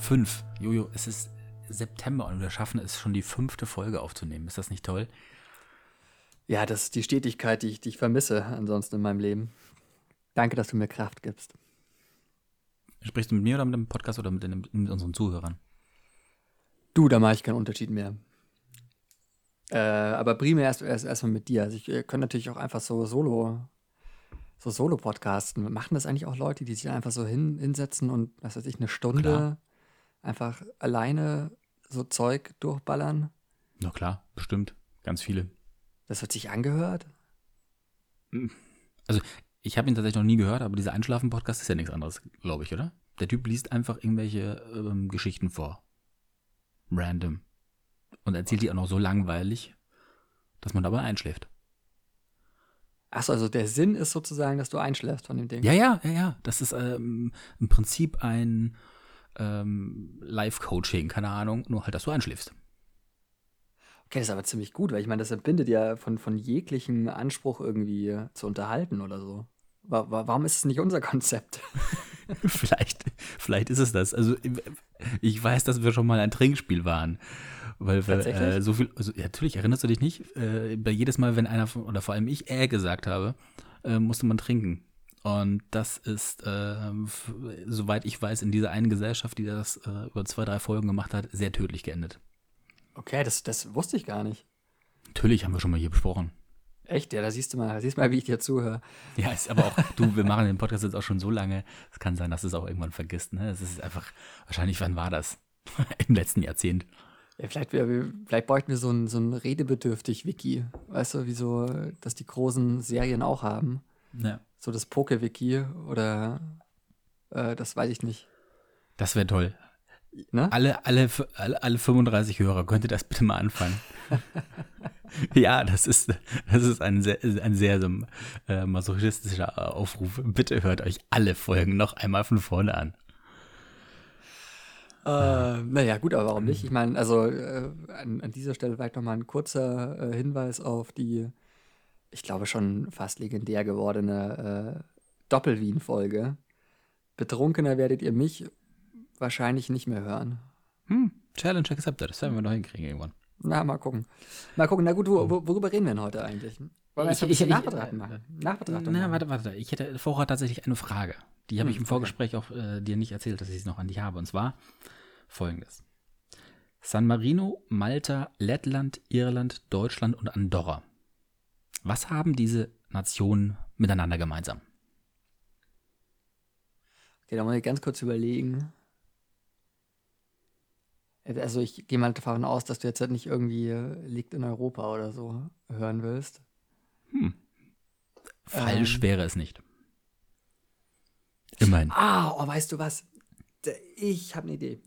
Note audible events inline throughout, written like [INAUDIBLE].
Folge 5. Jojo, es ist September und wir schaffen es schon die fünfte Folge aufzunehmen. Ist das nicht toll? Ja, das ist die Stetigkeit, die ich, die ich vermisse ansonsten in meinem Leben. Danke, dass du mir Kraft gibst. Sprichst du mit mir oder mit dem Podcast oder mit, den, mit unseren Zuhörern? Du, da mache ich keinen Unterschied mehr. Äh, aber primär erst, erst erstmal mit dir. Also ich äh, könnte natürlich auch einfach so Solo, so Solo-Podcasten. Machen das eigentlich auch Leute, die sich einfach so hin, hinsetzen und, was weiß ich, eine Stunde Klar. Einfach alleine so Zeug durchballern? Na klar, bestimmt. Ganz viele. Das wird sich angehört? Also, ich habe ihn tatsächlich noch nie gehört, aber dieser Einschlafen-Podcast ist ja nichts anderes, glaube ich, oder? Der Typ liest einfach irgendwelche ähm, Geschichten vor. Random. Und erzählt die auch noch so langweilig, dass man dabei einschläft. Achso, also der Sinn ist sozusagen, dass du einschläfst von dem Ding. Ja, ja, ja, ja. Das ist ähm, im Prinzip ein ähm, Live-Coaching, keine Ahnung, nur halt, dass du einschläfst. Okay, das ist aber ziemlich gut, weil ich meine, das entbindet ja von, von jeglichen Anspruch irgendwie zu unterhalten oder so. Wa wa warum ist es nicht unser Konzept? [LAUGHS] vielleicht, vielleicht ist es das. Also ich weiß, dass wir schon mal ein Trinkspiel waren. Weil Tatsächlich? äh, so viel, also ja, natürlich erinnerst du dich nicht, äh, bei jedes Mal, wenn einer von, oder vor allem ich äh gesagt habe, äh, musste man trinken. Und das ist, äh, soweit ich weiß, in dieser einen Gesellschaft, die das äh, über zwei, drei Folgen gemacht hat, sehr tödlich geendet. Okay, das, das wusste ich gar nicht. Natürlich haben wir schon mal hier besprochen. Echt, ja, da siehst du mal, da siehst du mal, wie ich dir zuhöre. Ja, ist aber auch, du, wir machen den Podcast jetzt auch schon so lange, es kann sein, dass du es auch irgendwann vergisst, ne? Es ist einfach, wahrscheinlich, wann war das? [LAUGHS] Im letzten Jahrzehnt. Ja, vielleicht, vielleicht bräuchten wir so ein, so ein redebedürftig Wiki. Weißt du, wie so, dass die großen Serien auch haben. Ja. So das Poke-Wiki oder äh, das weiß ich nicht. Das wäre toll. Ne? Alle, alle, alle, alle 35 Hörer, könnt ihr das bitte mal anfangen? [LAUGHS] ja, das ist, das ist ein sehr, ein sehr so, äh, masochistischer Aufruf. Bitte hört euch alle Folgen noch einmal von vorne an. Äh, naja, gut, aber warum nicht? Ich meine, also äh, an, an dieser Stelle vielleicht nochmal ein kurzer äh, Hinweis auf die, ich glaube schon fast legendär gewordene äh, Doppel-Wien-Folge. Betrunkener werdet ihr mich wahrscheinlich nicht mehr hören. Hm, Challenge accepted. Das werden wir noch hinkriegen irgendwann. Na, mal gucken. Mal gucken. Na gut, wo, wo, worüber reden wir denn heute eigentlich? Wollen wir Ich- ich- ich- Nachbetrachtung machen? Nachbetrachtung Na, machen. warte, warte. Ich hätte vorher tatsächlich eine Frage. Die habe Hm, ich im okay. Vorgespräch auch äh, dir nicht erzählt, dass ich es noch an dich habe. Und zwar folgendes. San Marino, Malta, Lettland, Irland, Deutschland und Andorra. Was haben diese Nationen miteinander gemeinsam? Okay, da muss ich ganz kurz überlegen. Also ich gehe mal davon aus, dass du jetzt halt nicht irgendwie äh, liegt in Europa oder so hören willst. Falsch Ähm. wäre es nicht. Immerhin. Ah, oh, weißt du was? Ich habe eine Idee.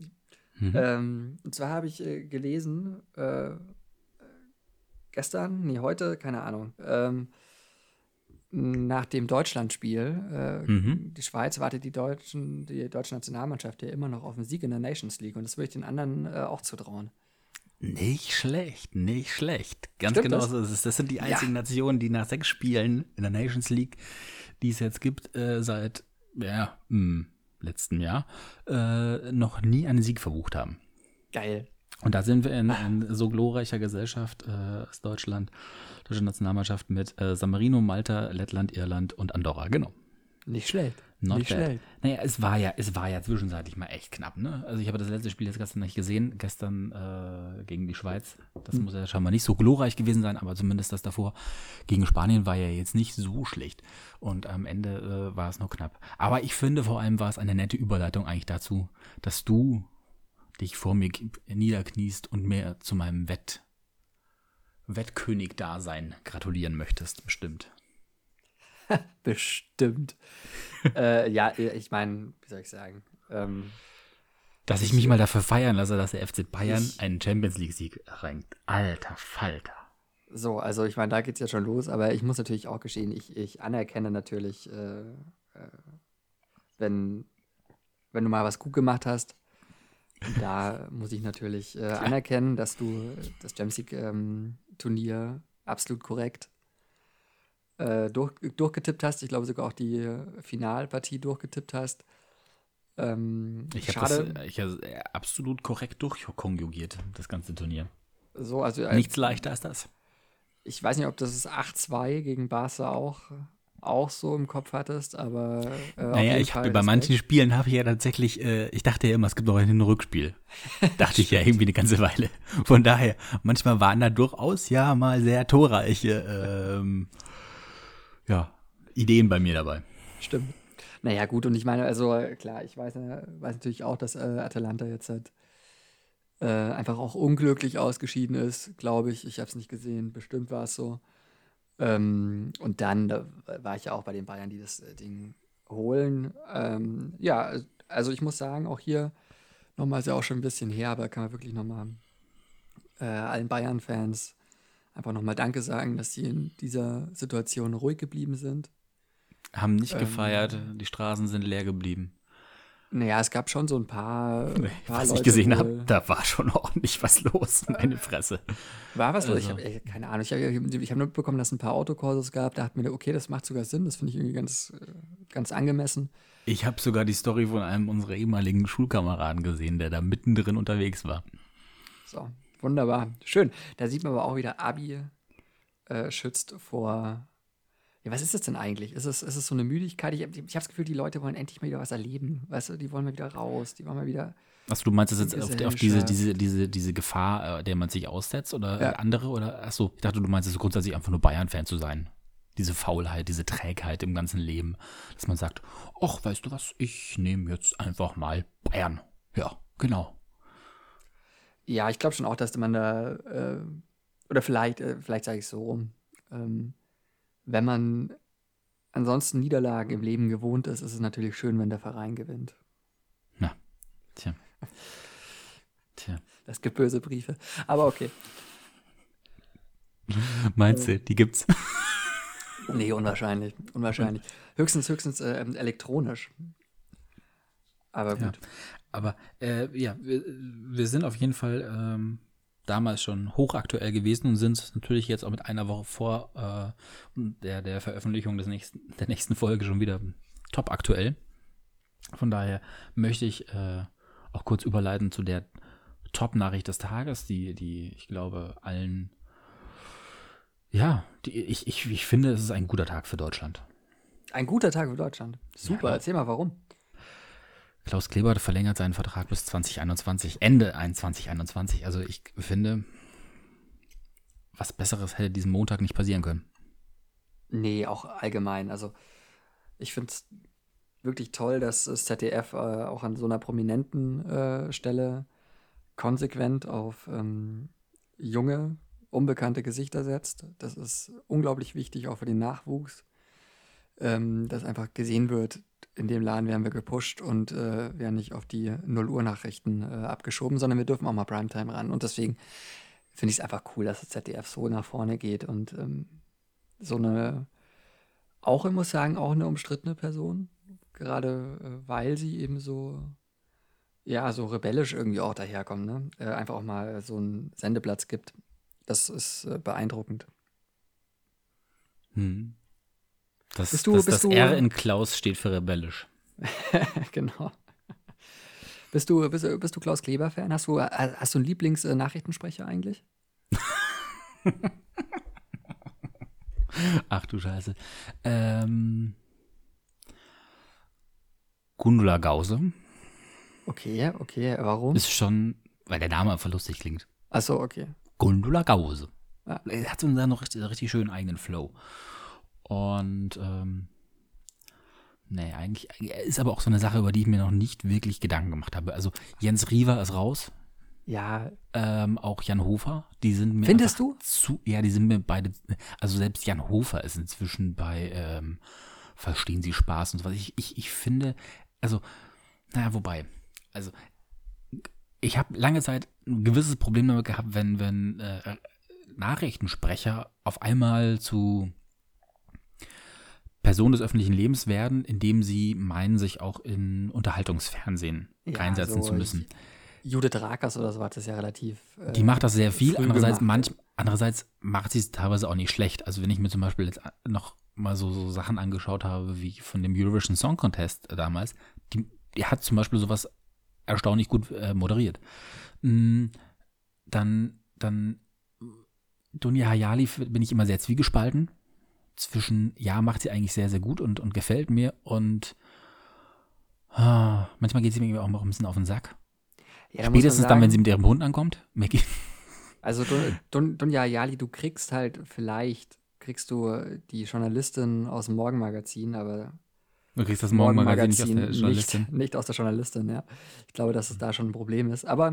Mhm. Ähm, und zwar habe ich äh, gelesen, äh, gestern, nee, heute, keine Ahnung, ähm, nach dem Deutschlandspiel, äh, Mhm. die Schweiz wartet die, Deutschen, die deutsche Nationalmannschaft ja immer noch auf den Sieg in der Nations League und das würde ich den anderen äh, auch zutrauen. Nicht schlecht, nicht schlecht. Ganz Stimmt genau das? so ist es. Das sind die Ja. einzigen Nationen, die nach sechs Spielen in der Nations League, die es jetzt gibt, äh, seit ja, im letzten Jahr, äh, noch nie einen Sieg verbucht haben. Geil. Und da sind wir in, in so glorreicher Gesellschaft äh, als Deutschland, deutsche Nationalmannschaft mit äh, San Marino, Malta, Lettland, Irland und Andorra. Genau. Nicht schlecht. Not Nicht bad. schlecht. Naja, es war ja, es war ja zwischenzeitlich mal echt knapp, ne? Also ich habe das letzte Spiel jetzt gestern nicht gesehen, gestern äh, gegen die Schweiz. Das Hm. muss ja scheinbar nicht so glorreich gewesen sein, aber zumindest das davor gegen Spanien war ja jetzt nicht so schlecht. Und am Ende äh, war es noch knapp. Aber ich finde vor allem war es eine nette Überleitung eigentlich dazu, dass du dich vor mir niederkniest und mir zu meinem Wett Wettkönig-Dasein gratulieren möchtest, bestimmt. [LAUGHS] Bestimmt. [LAUGHS] äh, ja, ich meine, wie soll ich sagen? Ähm, Dass ich mich mal dafür feiern lasse, dass der FC Bayern Ich- einen Champions League-Sieg erringt. Alter Falter. So, also ich meine, da geht es ja schon los, aber ich muss natürlich auch gestehen, ich, ich anerkenne natürlich, äh, äh, wenn, wenn du mal was gut gemacht hast, da muss ich natürlich äh, anerkennen, dass du das Champions League-Turnier absolut korrekt äh, durch, durchgetippt hast. Ich glaube sogar auch die Finalpartie durchgetippt hast. Ähm, Ich habe schade. das ich hab absolut korrekt durchkonjugiert, das ganze Turnier. so, also äh, Nichts leichter als das. ich weiß nicht, ob das ist 8-2 gegen Barca auch, auch so im Kopf hattest, aber äh, Naja, ich habe bei manchen Recht. Spielen habe ich ja tatsächlich, äh, ich dachte ja immer, es gibt noch ein Rückspiel. [LAUGHS] dachte ich ja irgendwie eine ganze Weile. Von daher, manchmal waren da durchaus ja mal sehr torreiche ähm, ja, Ideen bei mir dabei. Stimmt. Naja, gut, und ich meine, also klar, ich weiß, äh, weiß natürlich auch, dass äh, Atalanta jetzt halt äh, einfach auch unglücklich ausgeschieden ist, glaube ich. Ich habe es nicht gesehen, bestimmt war es so. Ähm, und dann da war ich ja auch bei den Bayern, die das äh, Ding holen. Ähm, ja, also ich muss sagen, auch hier nochmal ist ja auch schon ein bisschen her, aber kann man wirklich nochmal äh, allen Bayern-Fans einfach nochmal Danke sagen, dass sie in dieser Situation ruhig geblieben sind. Haben nicht Ähm, gefeiert, die Straßen sind leer geblieben. Naja, es gab schon so ein paar, paar Was Leute, ich gesehen habe, da war schon [LAUGHS] ordentlich was los, meine Fresse. War was los? Ich Also- habe keine Ahnung. Ich habe hab nur mitbekommen, dass es ein paar Autokurses gab. Da dachte mir, okay, das macht sogar Sinn. Das finde ich irgendwie ganz, ganz angemessen. Ich habe sogar die Story von einem unserer ehemaligen Schulkameraden gesehen, der da mittendrin unterwegs war. So, wunderbar. Schön. Da sieht man aber auch wieder, Abi äh, schützt vor. Ja, was ist das denn eigentlich? Ist es, ist es so eine Müdigkeit? Ich habe ich hab das Gefühl, die Leute wollen endlich mal wieder was erleben. Weißt du, die wollen mal wieder raus. Die wollen mal wieder. Achso, du meinst das jetzt auf, auf diese, diese, diese, diese Gefahr, äh, der man sich aussetzt oder Ja. äh, andere? Oder achso, ich dachte, du meinst es grundsätzlich einfach nur Bayern-Fan zu sein. Diese Faulheit, diese Trägheit im ganzen Leben. Dass man sagt, ach, weißt du was, ich nehme jetzt einfach mal Bayern. Ja, genau. Ja, ich glaube schon auch, dass man da, äh, oder vielleicht, äh, vielleicht sage ich es so rum, ähm, wenn man ansonsten Niederlagen im Leben gewohnt ist, ist es natürlich schön, wenn der Verein gewinnt. Tja. Tja. Das gibt böse Briefe. Aber okay. [LAUGHS] Meinst du, die gibt's? [LAUGHS] Nee, unwahrscheinlich. Unwahrscheinlich. Höchstens, höchstens äh, elektronisch. Aber Ja. gut. Aber äh, ja, wir, wir sind auf jeden Fall ähm, damals schon hochaktuell gewesen und sind natürlich jetzt auch mit einer Woche vor äh, der, der Veröffentlichung des nächsten, der nächsten Folge schon wieder top aktuell. Von daher möchte ich äh, auch kurz überleiten zu der Top-Nachricht des Tages, die, die ich glaube allen, ja, die, ich, ich, ich finde, es ist ein guter Tag für Deutschland. Ein guter Tag für Deutschland. Super, Ja. erzähl mal warum. Klaus Kleber verlängert seinen Vertrag bis 2021, Ende 2021. Also ich finde, was Besseres hätte diesen Montag nicht passieren können. Nee, auch allgemein. Also, ich finde es wirklich toll, dass das ZDF äh, auch an so einer prominenten äh, Stelle konsequent auf ähm, junge, unbekannte Gesichter setzt. Das ist unglaublich wichtig, auch für den Nachwuchs, ähm, dass einfach gesehen wird, in dem Laden werden wir gepusht und äh, werden nicht auf die 0 Uhr Nachrichten äh, abgeschoben, sondern wir dürfen auch mal Primetime ran. Und deswegen finde ich es einfach cool, dass das ZDF so nach vorne geht und ähm, so eine, auch ich muss sagen, auch eine umstrittene Person, gerade äh, weil sie eben so, ja, so rebellisch irgendwie auch daherkommt, ne? Äh, einfach auch mal so einen Sendeplatz gibt. Das ist äh, beeindruckend. Hm. Das, Bist du- das, bist das du- R in Klaus steht für rebellisch. [LAUGHS] genau. Bist du, bist, bist du Klaus Kleber-Fan? Hast du, äh, hast du einen Lieblings-Nachrichtensprecher eigentlich? [LAUGHS] Ach du Scheiße. Ähm, Gundula Gause Okay, okay, warum? ist schon, weil der Name einfach lustig klingt. Achso, okay. Gundula Gause. Ja. Er hat so einen noch richtig, richtig schönen eigenen Flow. Und ähm, nee, eigentlich ist aber auch so eine Sache, über die ich mir noch nicht wirklich Gedanken gemacht habe. Also Jens Riewer ist raus, Ja, ähm, auch Jan Hofer, die sind mir Findest du? zu, ja, die sind mir beide, also selbst Jan Hofer ist inzwischen bei ähm, Verstehen Sie Spaß und so was. Ich, ich, ich finde, also, naja, wobei, also ich habe lange Zeit ein gewisses Problem damit gehabt, wenn, wenn äh, Nachrichtensprecher auf einmal zu Personen des öffentlichen Lebens werden, indem sie meinen, sich auch in Unterhaltungsfernsehen Ja, reinsetzen so zu müssen. Judith Rakers oder so hat das ja relativ. Äh, Die macht das sehr viel, andererseits, gemacht. manch, andererseits macht sie es teilweise auch nicht schlecht. Also wenn ich mir zum Beispiel jetzt noch mal so, so Sachen angeschaut habe, wie von dem Eurovision Song Contest damals, die er hat zum Beispiel sowas erstaunlich gut äh, moderiert. Mm, dann, dann Dunja Hayali bin ich immer sehr zwiegespalten. Zwischen, ja, macht sie eigentlich sehr, sehr gut und, und gefällt mir und ah, manchmal geht sie mir auch ein bisschen auf den Sack. Ja, Spätestens sagen, dann, wenn sie mit ihrem Hund ankommt. Maggie. Also Dun, Dun, Dunja Hayali, du kriegst halt vielleicht, kriegst du die Journalistin aus dem Morgenmagazin, aber Du kriegst das Morgenmagazin nicht aus der Journalistin. Nicht, [LAUGHS] nicht, aus der Journalistin, ja. Ich glaube, dass es da schon ein Problem ist. Aber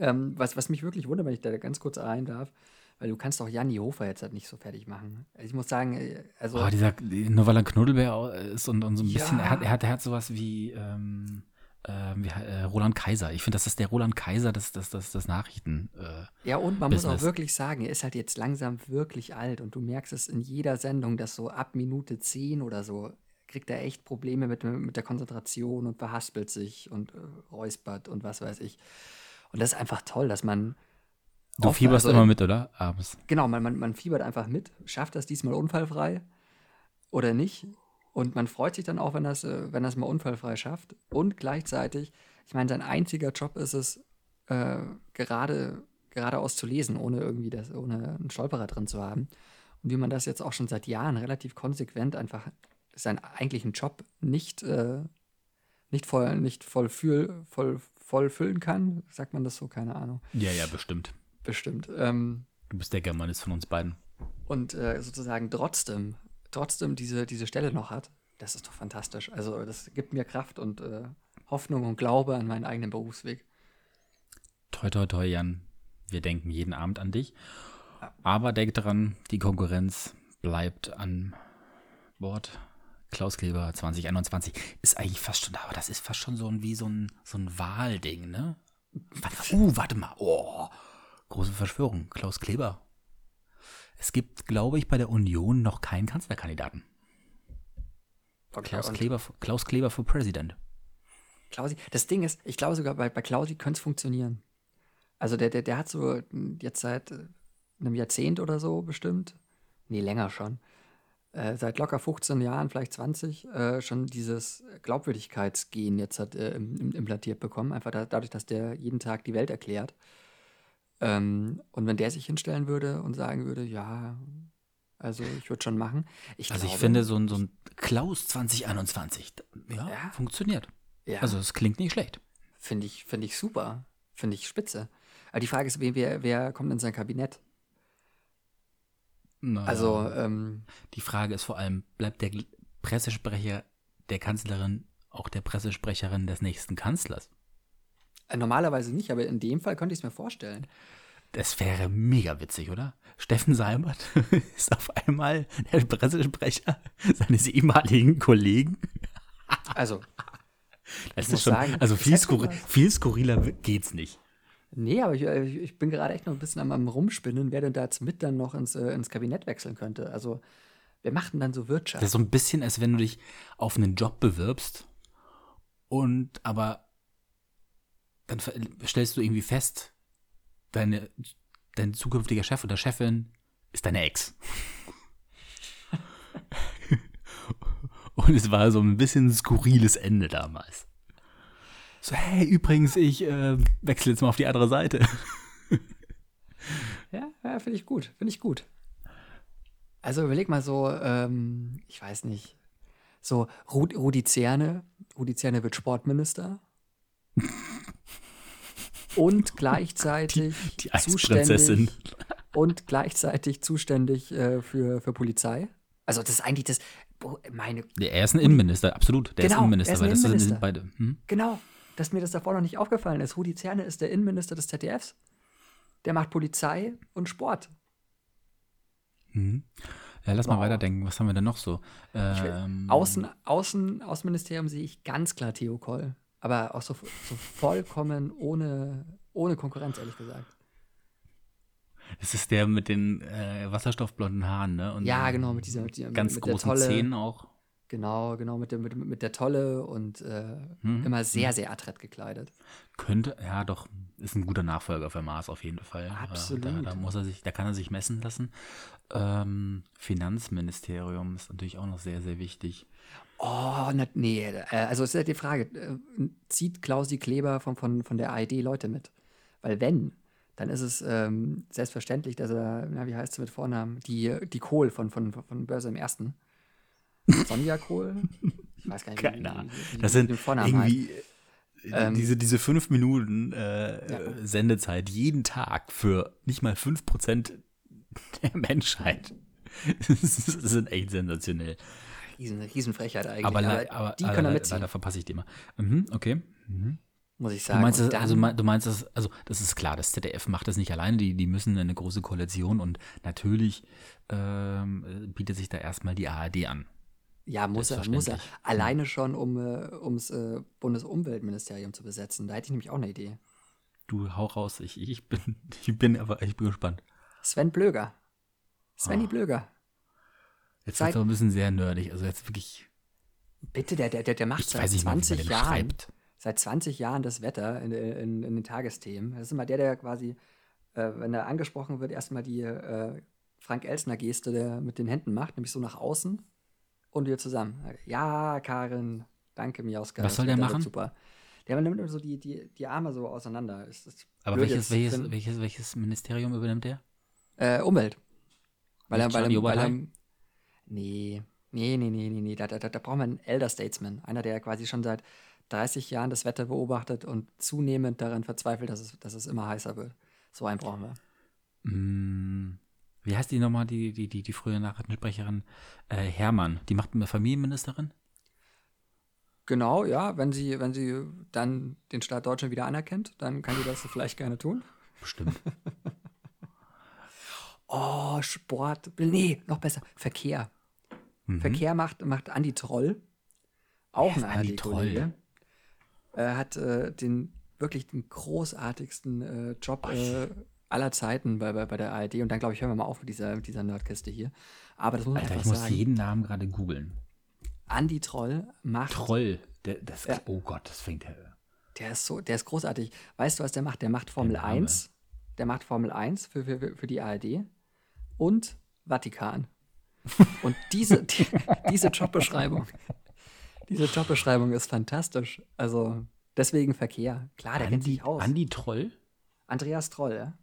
ähm, was, was mich wirklich wundert, wenn ich da ganz kurz rein darf, weil du kannst auch Janni Hofer jetzt halt nicht so fertig machen. Ich muss sagen, äh, also. Oh, dieser, nur weil er Knuddelbär ist und, und so ein ja. bisschen, er hat, er hat, er hat sowas wie, ähm, äh, wie äh, Roland Kaiser. Ich finde, das ist der Roland Kaiser des, des, des, des Nachrichten. Äh, ja, und man Business. muss auch wirklich sagen, er ist halt jetzt langsam wirklich alt und du merkst es in jeder Sendung, dass so ab Minute 10 oder so kriegt er echt Probleme mit, mit der Konzentration und verhaspelt sich und äh, räuspert und was weiß ich. Und das ist einfach toll, dass man. Du oft, fieberst also, immer mit, oder? Abends. Genau, man, man, man fiebert einfach mit, schafft das diesmal unfallfrei oder nicht. Und man freut sich dann auch, wenn das, äh, wenn das mal unfallfrei schafft. Und gleichzeitig, ich meine, sein einziger Job ist es, äh, gerade geradeaus zu lesen, ohne irgendwie das, ohne einen Stolperer drin zu haben. Und wie man das jetzt auch schon seit Jahren relativ konsequent einfach seinen eigentlichen Job nicht, äh, nicht voll, nicht voll, fühl, voll, voll füllen kann. Sagt man das so? Keine Ahnung. Ja, ja, bestimmt. Bestimmt. Ähm, du bist der Germanist von uns beiden. Und äh, sozusagen trotzdem, trotzdem diese, diese Stelle noch hat. Das ist doch fantastisch. Also das gibt mir Kraft und äh, Hoffnung und Glaube an meinen eigenen Berufsweg. Toi, toi, toi, Jan. Wir denken jeden Abend an dich. Aber denk daran, die Konkurrenz bleibt an Bord. Klaus Kleber 2021 ist eigentlich fast schon, aber das ist fast schon so ein, wie so ein, so ein Wahlding, ne? [LAUGHS] Uh, warte mal. Oh, große Verschwörung. Klaus Kleber. Es gibt, glaube ich, bei der Union noch keinen Kanzlerkandidaten. Okay, Klaus, Kleber, Klaus Kleber für Präsident. Klausi, das Ding ist, ich glaube sogar bei, bei Klausi könnte es funktionieren. Also der, der, der hat so jetzt seit einem Jahrzehnt oder so bestimmt, nee, länger schon, äh, seit locker 15 Jahren, vielleicht 20, äh, schon dieses Glaubwürdigkeitsgen jetzt hat äh, implantiert bekommen. Einfach da, dadurch, dass der jeden Tag die Welt erklärt. Ähm, und wenn der sich hinstellen würde und sagen würde, ja, also ich würde schon machen. Ich also glaube, ich finde so ein, so ein Klaus 2021, ja, ja. funktioniert. Ja. Also es klingt nicht schlecht. Finde ich, find ich super. Finde ich spitze. Aber die Frage ist, wer, wer kommt in sein Kabinett? Naja. Also, ähm, die Frage ist vor allem, bleibt der Pressesprecher der Kanzlerin auch der Pressesprecherin des nächsten Kanzlers? Äh, normalerweise nicht, aber in dem Fall könnte ich es mir vorstellen. Das wäre mega witzig, oder? Steffen Seibert [LAUGHS] ist auf einmal der Pressesprecher seines ehemaligen Kollegen. Also, das ist schon, sagen, also viel, skurri viel skurriler geht's nicht. Nee, aber ich, äh, ich, bin gerade echt noch ein bisschen am, am Rumspinnen, wer denn da jetzt mit dann noch ins, äh, ins Kabinett wechseln könnte. Also, wer macht denn dann so Wirtschaft? Das ist so ein bisschen, als wenn du dich auf einen Job bewirbst und aber dann stellst du irgendwie fest, deine, dein zukünftiger Chef oder Chefin ist deine Ex. [LAUGHS] und es war so ein bisschen skurriles Ende damals. So, hey, übrigens, ich äh, wechsle jetzt mal auf die andere Seite. [LAUGHS] ja, ja finde ich gut. Finde ich gut. Also überleg mal so, ähm, ich weiß nicht, so Rudi Zerne, Rudi Zerne wird Sportminister. Und [LAUGHS] gleichzeitig die, die zuständig und gleichzeitig zuständig äh, für, für Polizei. Also das ist eigentlich das meine Er ist ein Innenminister, absolut. Der genau, ist Innenminister, ist ein weil Innenminister. das sind beide. Hm? Genau dass mir das davor noch nicht aufgefallen ist. Rudi Zerne ist der Innenminister des ZDFs. Der macht Polizei und Sport. Mhm. Ja, lass wow. mal weiterdenken. Was haben wir denn noch so? Ähm, Außen, Außen, Außenministerium sehe ich ganz klar Theo Koll. Aber auch so, so vollkommen ohne, ohne Konkurrenz, ehrlich gesagt. Das ist der mit den äh, wasserstoffblonden Haaren, ne? Und ja, genau, mit dieser, mit dieser ganz mit großen tolle, Zähnen auch. Genau, genau, mit der, mit, mit der Tolle und äh, mhm. immer sehr, mhm. sehr adrett gekleidet. Könnte, ja, doch, ist ein guter Nachfolger für Mars auf jeden Fall. Absolut. Äh, Da, da muss er sich, da kann er sich messen lassen. Ähm, Finanzministerium ist natürlich auch noch sehr, sehr wichtig. Oh, na, nee, äh, also es ist ja die Frage, äh, zieht Klausi Kleber von, von, von der ARD Leute mit? Weil wenn, dann ist es ähm, selbstverständlich, dass er, na, wie heißt sie mit Vornamen, die, die Kohl von, von, von Börse im Ersten. Sonja Kohl? Ich weiß gar nicht, Keine Ahnung. Das sind den Vornamen heißt. irgendwie äh, Ähm, diese, diese fünf Minuten äh, Ja. Sendezeit jeden Tag für nicht mal fünf Prozent der Menschheit. [LAUGHS] Das sind echt sensationell. Riesen, Riesenfrechheit eigentlich. Aber, aber aber die äh, können da le- mitziehen, leider verpasse ich die immer. Mhm, okay. Mhm. muss ich Du sagen. meinst, Und das, dann- also, du meinst das, also das ist klar, das ZDF macht das nicht alleine, die, die müssen eine große Koalition und natürlich ähm, äh, bietet sich da erstmal die ARD an. Ja, muss er, muss er. Alleine schon, um äh, ums äh, Bundesumweltministerium zu besetzen. Da hätte ich nämlich auch eine Idee. Du hau raus, ich, ich bin, [LAUGHS] ich bin aber, ich bin gespannt. Sven Blöger. Svenny Ah. Blöger. Jetzt wird es ein bisschen sehr nerdig, also jetzt wirklich, Bitte, der, der, der, macht seit weiß nicht mal, wie man 20 den Jahren, schreibt. seit 20 Jahren das Wetter in, in, in den Tagesthemen. Das ist immer der, der quasi, äh, wenn er angesprochen wird, erstmal die äh, Frank-Elstner-Geste der mit den Händen macht, nämlich so nach außen und wieder zusammen. Ja, Karin, danke, Miauska. Was soll der machen? Super. Der nimmt immer so die, die, die Arme so auseinander. Ist, ist Aber welches, welches, welches, welches Ministerium übernimmt der? Äh, Umwelt. Weil er, Nicht weil er, weil er? Nee, nee, nee, nee, nee, nee. Da, da, da braucht man einen Elder Statesman. Einer, der quasi schon seit 30 Jahren das Wetter beobachtet und zunehmend daran verzweifelt, dass es, dass es immer heißer wird. So einen brauchen wir. Hm, wie heißt die nochmal, die, die, die, die frühe Nachrichtensprecherin? Äh, Hermann, die macht eine Familienministerin? Genau, ja, wenn sie, wenn sie dann den Staat Deutschland wieder anerkennt, dann kann sie das vielleicht gerne tun. Bestimmt. [LAUGHS] Oh, Sport. Nee, noch besser. Verkehr. Mhm. Verkehr macht, macht Andi Troll. Auch ein Andi ARD-Kollege. Er hat äh, den wirklich den großartigsten äh, Job äh, aller Zeiten bei, bei, bei der ARD. Und dann, glaube ich, hören wir mal auf mit dieser, mit dieser Nerdkiste hier. Aber das muss man Alter, einfach ich muss sagen. jeden Namen gerade googeln. Andi Troll macht. Troll. Der, das, Ja. Oh Gott, das fängt ja. Der ist so, der ist großartig. Weißt du, was der macht? Der macht Formel Der Name. 1. Der macht Formel 1 für, für, für die ARD und Vatikan. Und diese, die, diese Jobbeschreibung, diese Jobbeschreibung ist fantastisch. Also deswegen Verkehr. Klar, der kennt Andi, sich aus. Andi Troll? Andreas Troll, ja.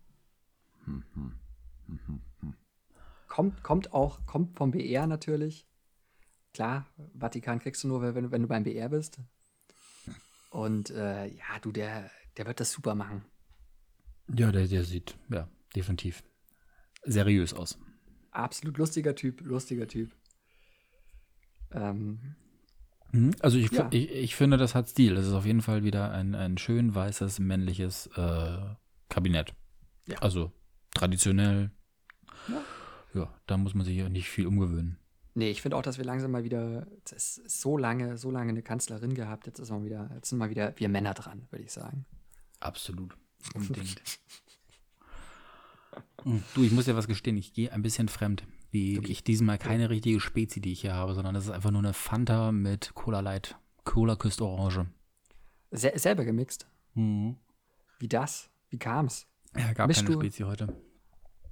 Kommt, kommt auch, kommt vom BR natürlich. Klar, Vatikan kriegst du nur, wenn, wenn du beim BR bist. Und äh, ja, du, der, der wird das super machen. Ja, der, der sieht, ja, definitiv seriös aus. Absolut lustiger Typ, lustiger Typ. Ähm, Mhm. Also ich, Ja. ich, ich finde, das hat Stil. Das ist auf jeden Fall wieder ein, ein schön weißes, männliches äh, Kabinett. Ja. Also traditionell. Ja. Ja, da muss man sich ja nicht viel umgewöhnen. nee, ich finde auch, dass wir langsam mal wieder, es ist so lange, so lange eine Kanzlerin gehabt, jetzt ist mal wieder, jetzt sind mal wieder wir Männer dran, würde ich sagen. Absolut. [LAUGHS] Unbedingt. Hm, du, ich muss dir was gestehen, ich gehe ein bisschen fremd. Die, Okay. Ich diesmal keine richtige Spezi, die ich hier habe, sondern das ist einfach nur eine Fanta mit Cola Light. Cola küsst Orange. Se selber gemixt. Mhm. Wie das? Wie kam's? Ja, gab Mischst keine du- Spezi heute.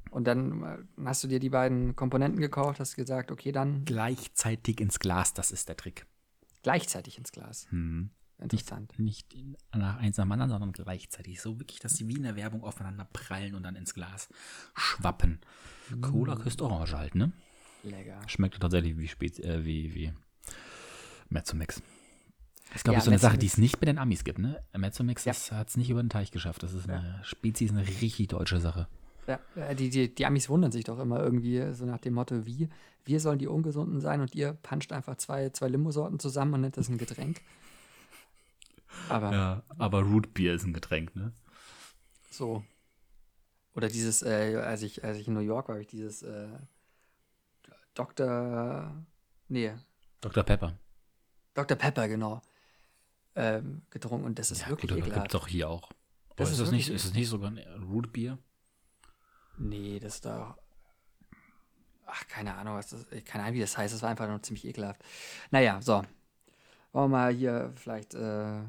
Und dann äh, hast du dir die beiden Komponenten gekauft, hast gesagt, okay, dann Gleichzeitig ins Glas, das ist der Trick. gleichzeitig ins Glas. Mhm. Interessant. Nicht in, nach eins nach dem anderen, sondern gleichzeitig. So wirklich, dass sie wie in der Werbung aufeinander prallen und dann ins Glas schwappen. Cola küsst Orange halt, ne? Lecker. Schmeckt tatsächlich wie, Spez äh, wie, wie Mezzomix. Das ist, glaube Ja, ich, so eine Sache, die es nicht bei den Amis gibt, ne? Mezzomix Ja. hat es nicht über den Teich geschafft. Das ist eine Spezi, ist eine richtig deutsche Sache. Ja, äh, die, die, die Amis wundern sich doch immer irgendwie so nach dem Motto, wie, wir sollen die Ungesunden sein und ihr puncht einfach zwei, zwei Limo-Sorten zusammen und nennt das ein Getränk. Aber Ja, aber Root Beer ist ein Getränk, ne? so. Oder dieses, äh, als, ich, als ich in New York war, habe ich dieses äh, Dr. Nee, Dr. Pepper. Dr. Pepper, genau. Ähm, getrunken und das ist wirklich gut, aber ekelhaft. gibt's auch hier auch. Das ist ist, das nicht, ist das nicht sogar ein Root Beer? Nee, das ist doch. Ach, keine Ahnung, was das. Keine Ahnung, wie das heißt. Das war einfach nur ziemlich ekelhaft. Naja, so. Wollen wir mal hier vielleicht äh,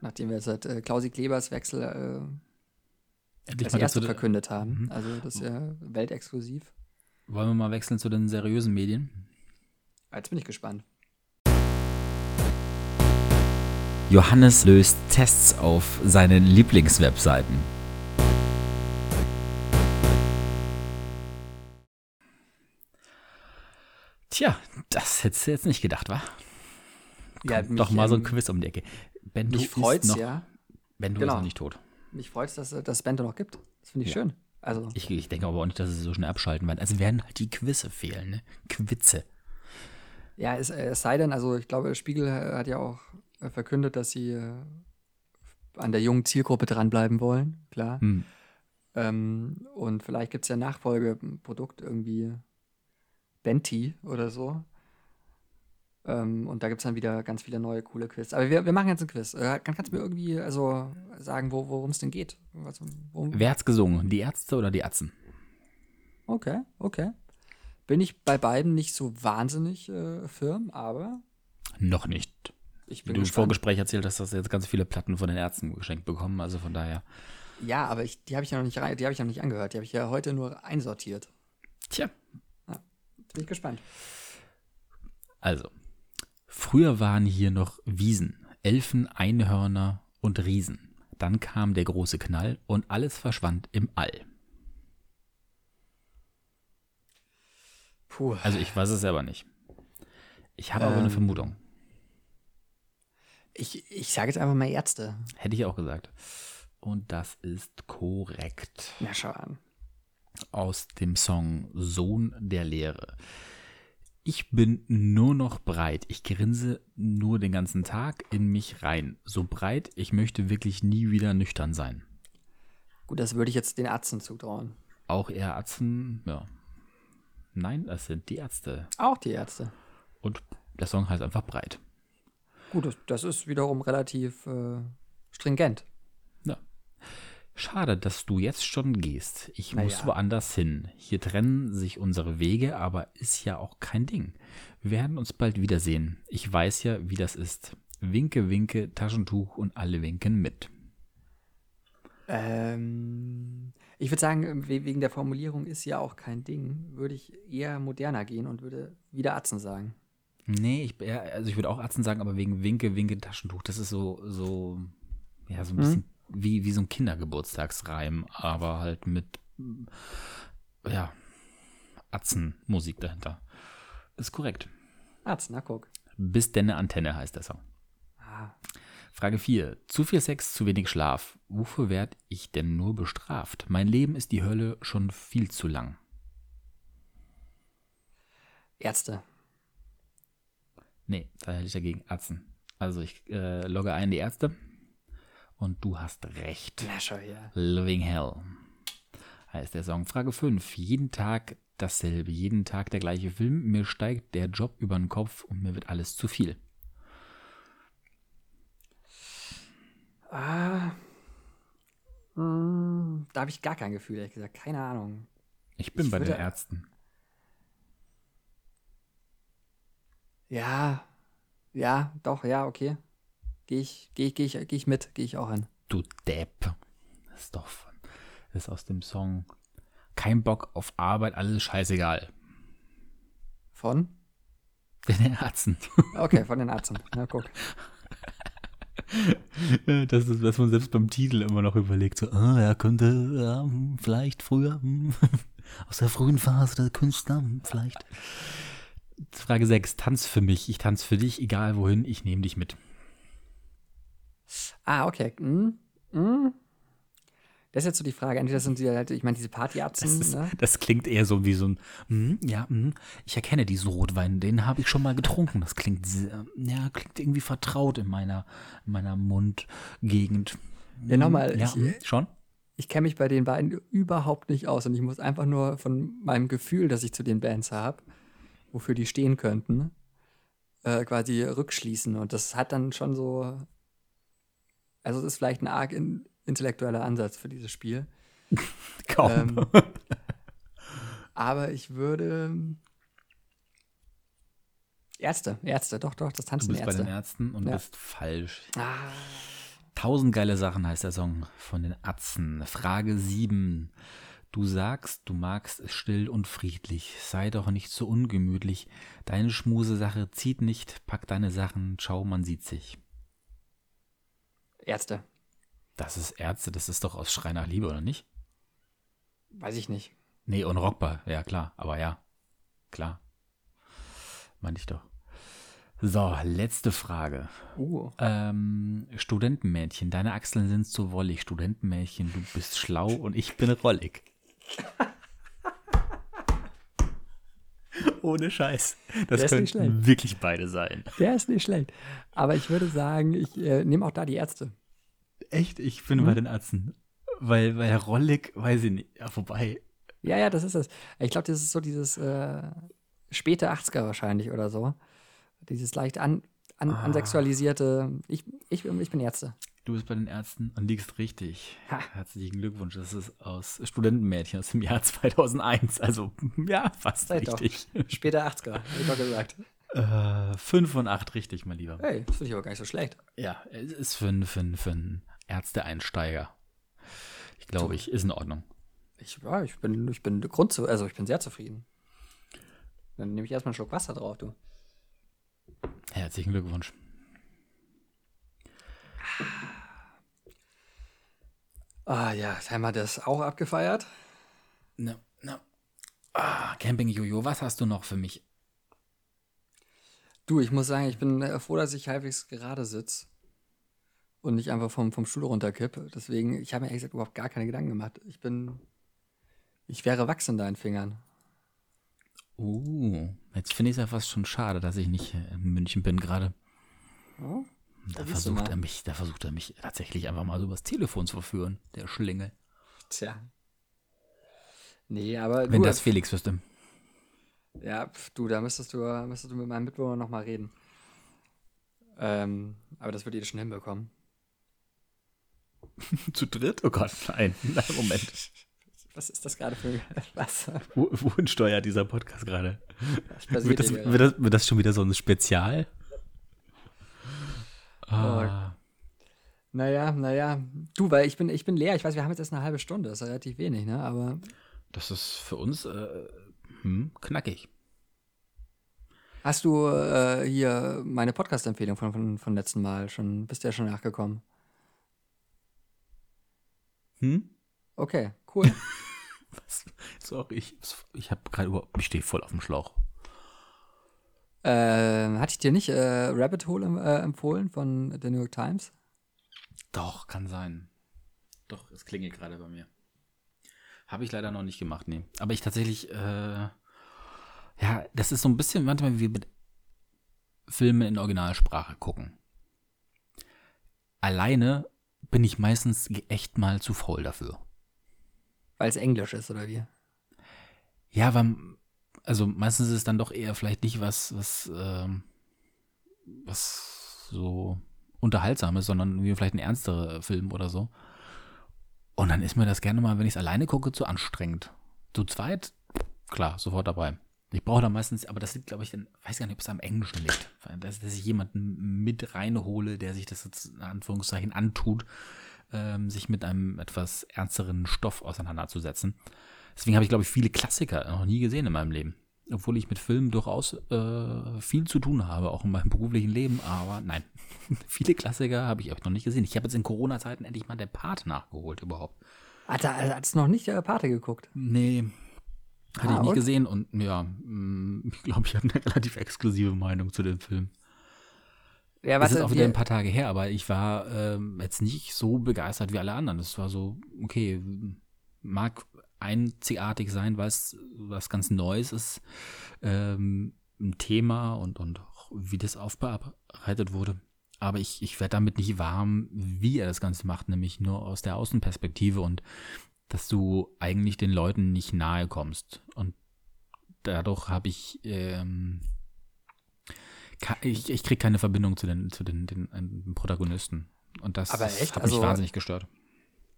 Nachdem wir seit äh, Klausi Klebers Wechsel äh, Endlich als mal erste verkündet haben. Mhm. Also das ist ja weltexklusiv. wollen wir mal wechseln zu den seriösen Medien? Jetzt bin ich gespannt. Johannes löst Tests auf seinen Lieblingswebseiten. Tja, das hättest du jetzt nicht gedacht, wa? Ja, Kommt doch mal so ein Quiz um die Ecke. Bento Mich ist freut's noch, ja. Bento Genau. ist noch nicht tot. Mich freut es, dass es das Bento noch gibt. Das finde ich Ja. schön. Also, Ich, ich denke aber auch nicht, dass sie so schnell abschalten werden. Also werden halt die Quizze fehlen, ne? Quizze. ja, es, äh, es sei denn, also ich glaube, Spiegel äh, hat ja auch äh, verkündet, dass sie äh, an der jungen Zielgruppe dranbleiben wollen, klar. Hm. Ähm, und vielleicht gibt es ja Nachfolgeprodukt, irgendwie Benti oder so. Ähm, und da gibt es dann wieder ganz viele neue, coole Quiz. Aber wir, wir machen jetzt ein Quiz. Äh, kann, kannst du mir irgendwie also sagen, wo, worum es denn geht? Was? Wer hat's gesungen? Die Ärzte oder die Atzen? Okay, okay. Bin ich bei beiden nicht so wahnsinnig äh, firm, aber Noch nicht. ich Wie bin du im. Vorgespräch erzählt hast, dass du jetzt ganz viele Platten von den Ärzten geschenkt bekommen. Also von daher. Ja, aber ich, die habe ich ja noch nicht rein, die habe ich ja noch nicht angehört. Die habe ich ja heute nur einsortiert. Tja. Jetzt bin ich gespannt. Also, früher waren hier noch Wiesen, Elfen, Einhörner und Riesen. Dann kam der große Knall und alles verschwand im All. Puh. Also ich weiß es selber nicht. Ich habe aber eine Ähm. Vermutung. Ich, ich sage jetzt einfach mal Ärzte. Hätte ich auch gesagt. Und das ist korrekt. Na, schau an. Aus dem Song Sohn der Lehre. Ich bin nur noch breit. Ich grinse nur den ganzen Tag in mich rein. So breit, ich möchte wirklich nie wieder nüchtern sein. Gut, das würde ich jetzt den Ärzten zutrauen. Auch eher Atzen, ja. Nein, das sind die Ärzte. Auch die Ärzte. Und der Song heißt einfach breit. Gut, das, das ist wiederum relativ äh, stringent. Schade, dass du jetzt schon gehst. Ich Na muss woanders hin. Hier trennen sich unsere Wege, aber ist ja auch kein Ding. Wir werden uns bald wiedersehen. Ich weiß ja, wie das ist. Winke, winke, Taschentuch und alle winken mit. Ähm, ich würde sagen, we- wegen der Formulierung ist ja auch kein Ding, würde ich eher moderner gehen und würde wieder Atzen sagen. Nee, ich, also ich würde auch Atzen sagen, aber wegen Winke, Winke, Taschentuch. Das ist so, so, ja, so ein bisschen wie, wie so ein Kindergeburtstagsreim, aber halt mit, ja, Atzenmusik dahinter. Ist korrekt. Atzen, na guck. Bis denn eine Antenne heißt der Song. Ah, Frage 4. Zu viel Sex, zu wenig Schlaf. Wofür werd ich denn nur bestraft? Mein Leben ist die Hölle schon viel zu lang. Ärzte. Nee, da hätte ich dagegen Atzen. Also ich äh, logge ein die Ärzte und du hast recht. Na her. Living Hell heißt der Song. Frage 5. Jeden Tag dasselbe, jeden Tag der gleiche Film. Mir steigt der Job über den Kopf und mir wird alles zu viel. Ah, mm, da habe ich gar kein Gefühl, ehrlich gesagt. Keine Ahnung. Ich bin Ich bei den würde- Ärzten. Ja, ja, doch, ja, okay. Gehe ich, geh, ich- geh ich, geh ich mit, gehe ich auch an. Du Depp. Das ist doch von, das ist aus dem Song Kein Bock auf Arbeit, alles scheißegal. Von? Den Ärzten. [LAUGHS] Okay, von den Ärzten. Na guck. [LAUGHS] Das ist, was man selbst beim Titel immer noch überlegt. So, ah, er könnte ähm, vielleicht früher hm, [LAUGHS] aus der frühen Phase der Künstler, hm, vielleicht. Frage 6. Tanz für mich. Ich tanz für dich, egal wohin, ich nehme dich mit. Ah, okay. Mm, mm. Das ist jetzt so die Frage. Entweder sind sie halt, ich meine, diese Das, Partyatzen, ist, ne? das klingt eher so wie so ein, hm, ja, hm, ich erkenne diesen Rotwein, den habe ich schon mal getrunken. Das klingt, sehr, ja, klingt irgendwie vertraut in meiner, in meiner Mundgegend. Ja, nochmal, Ja, ich- hm, schon? Ich kenne mich bei den beiden überhaupt nicht aus und ich muss einfach nur von meinem Gefühl, das ich zu den Bands habe, wofür die stehen könnten, äh, quasi rückschließen. Und das hat dann schon so. Also, es ist vielleicht ein arg in, intellektueller Ansatz für dieses Spiel. [LAUGHS] Kaum. Ähm, aber ich würde. Ärzte, Ärzte, doch, doch, das du tanzen bist bei Ärzte. den Ärzten und Ja. bist falsch. Ah, Tausend geile Sachen heißt der Song von den Atzen. Frage 7. Du sagst, du magst es still und friedlich. Sei doch nicht so ungemütlich. Deine Schmusesache zieht nicht. Pack deine Sachen. Ciao, man sieht sich. Ärzte. Das ist Ärzte, das ist doch aus Schrei nach Liebe, oder nicht? Weiß ich nicht. Nee, unrockbar. Ja, klar. Aber ja. Klar. Meinte ich doch. So, letzte Frage. Uh. Ähm, Studentenmädchen, deine Achseln sind so wollig. Studentenmädchen, du bist schlau und ich bin rollig. [LAUGHS] Ohne Scheiß. Das schlecht. wirklich beide sein. Der ist nicht schlecht. Aber ich würde sagen, ich äh, nehme auch da die Ärzte. Echt? Ich bin bei den Ärzten. Weil, weil rollig, weiß ich nicht. Ja, wobei. Ja, ja, das ist es. Ich glaube, das ist so dieses äh, späte 80er wahrscheinlich oder so. Dieses leicht an, an, Ah. ansexualisierte. Ich, ich, ich bin Ärzte. Du bist bei den Ärzten und liegst richtig. Ha. Herzlichen Glückwunsch. Das ist aus Studentenmädchen aus dem Jahr [LAUGHS] 2001. Also, ja, fast doch. richtig. Später 80er, habe ich doch gesagt. Äh, fünf von acht richtig, mein Lieber. Hey, das finde ich aber gar nicht so schlecht. Ja, es ist für, einen- für, einen- für einen Ärzteeinsteiger. Ich glaube, ich, ist in Ordnung. Ich, ja, ich bin, ich bin grundzu, also ich bin sehr zufrieden. Dann nehme ich erstmal einen Schluck Wasser drauf, du. Herzlichen Glückwunsch. Ah ja, haben wir das auch abgefeiert? Na, na. Ah, Camping-Jojo, was hast du noch für mich? Du, ich muss sagen, ich bin äh, froh, dass ich halbwegs gerade sitze und nicht einfach vom, vom Stuhl runterkipp. Deswegen, ich habe mir ehrlich gesagt überhaupt gar keine Gedanken gemacht. Ich bin, ich wäre wachs in deinen Fingern. Uh, jetzt finde ich es ja fast schon schade, dass ich nicht äh, in München bin gerade. Ja, Da du versucht er mich, da versucht er mich tatsächlich einfach mal so übers Telefon zu verführen, der Schlingel. Tja. Nee, aber Wenn du, das Felix wüsste. ja, pf, du, da müsstest du, müsstest du mit meinem Mitbewohner nochmal reden. Ähm, aber das würdet ihr schon hinbekommen. [LAUGHS] Zu dritt? Oh Gott, nein. [LAUGHS] nein Moment. [LAUGHS] Was ist das gerade für was? Wo, wohin steuert dieser Podcast gerade? Wird das, wird, das, wird das schon wieder so ein Spezial? Ah, Naja, naja. Du, weil ich bin, ich bin leer. Ich weiß, wir haben jetzt erst eine halbe Stunde. Das ist relativ wenig, ne? Aber das ist für uns äh, hm, knackig. hast du äh, hier meine Podcast-Empfehlung von, von, von letzten Mal schon, bist du ja schon nachgekommen? Hm? Okay, cool. [LAUGHS] Sorry, ich, ich habe gerade überhaupt, ich stehe voll auf dem Schlauch. Ähm, hatte ich dir nicht äh, Rabbit Hole äh, empfohlen von der New York Times? Doch, kann sein. Doch, es klingelt gerade bei mir. Habe ich leider noch nicht gemacht, nee. Aber ich tatsächlich, äh, ja, das ist so ein bisschen manchmal wie mit Filmen in Originalsprache gucken. Alleine bin ich meistens echt mal zu faul dafür. Weil es Englisch ist, oder wie? Ja, weil, also meistens ist es dann doch eher vielleicht nicht was, was, ähm, was so unterhaltsames, sondern wie vielleicht ein ernsterer Film oder so. Und dann ist mir das gerne mal, wenn ich es alleine gucke, zu anstrengend. Zu zweit, klar, sofort dabei. Ich brauche da meistens, aber das liegt, glaube ich, dann, weiß gar nicht, ob es am Englischen liegt. Dass, dass ich jemanden mit reinhole, der sich das jetzt in Anführungszeichen antut, ähm, sich mit einem etwas ernsteren Stoff auseinanderzusetzen. Deswegen habe ich, glaube ich, viele Klassiker noch nie gesehen in meinem Leben. Obwohl ich mit Filmen durchaus äh, viel zu tun habe, auch in meinem [LAUGHS] beruflichen Leben. Aber nein, [LAUGHS] viele Klassiker habe ich auch noch nicht gesehen. Ich habe jetzt in Corona-Zeiten endlich mal der Part nachgeholt überhaupt. Hat er hat's noch nicht der Pate geguckt? Nee, hatte Ah, ich nicht und? gesehen. Und ja, mh, [LAUGHS] ich glaube, ich habe eine relativ exklusive Meinung zu dem Film. Ja, Es ist warte, auch wieder ein paar Tage her, aber ich war ähm, jetzt nicht so begeistert wie alle anderen. Es war so, okay, mag einzigartig sein, weil es was ganz Neues ist, ähm, ein Thema und, und auch wie das aufbereitet wurde. Aber ich, ich werde damit nicht warm, wie er das Ganze macht, nämlich nur aus der Außenperspektive und dass du eigentlich den Leuten nicht nahe kommst. Und dadurch habe ich ähm, Ich, ich kriege keine Verbindung zu den, zu den, den, den Protagonisten. Und das hat mich Also- wahnsinnig gestört.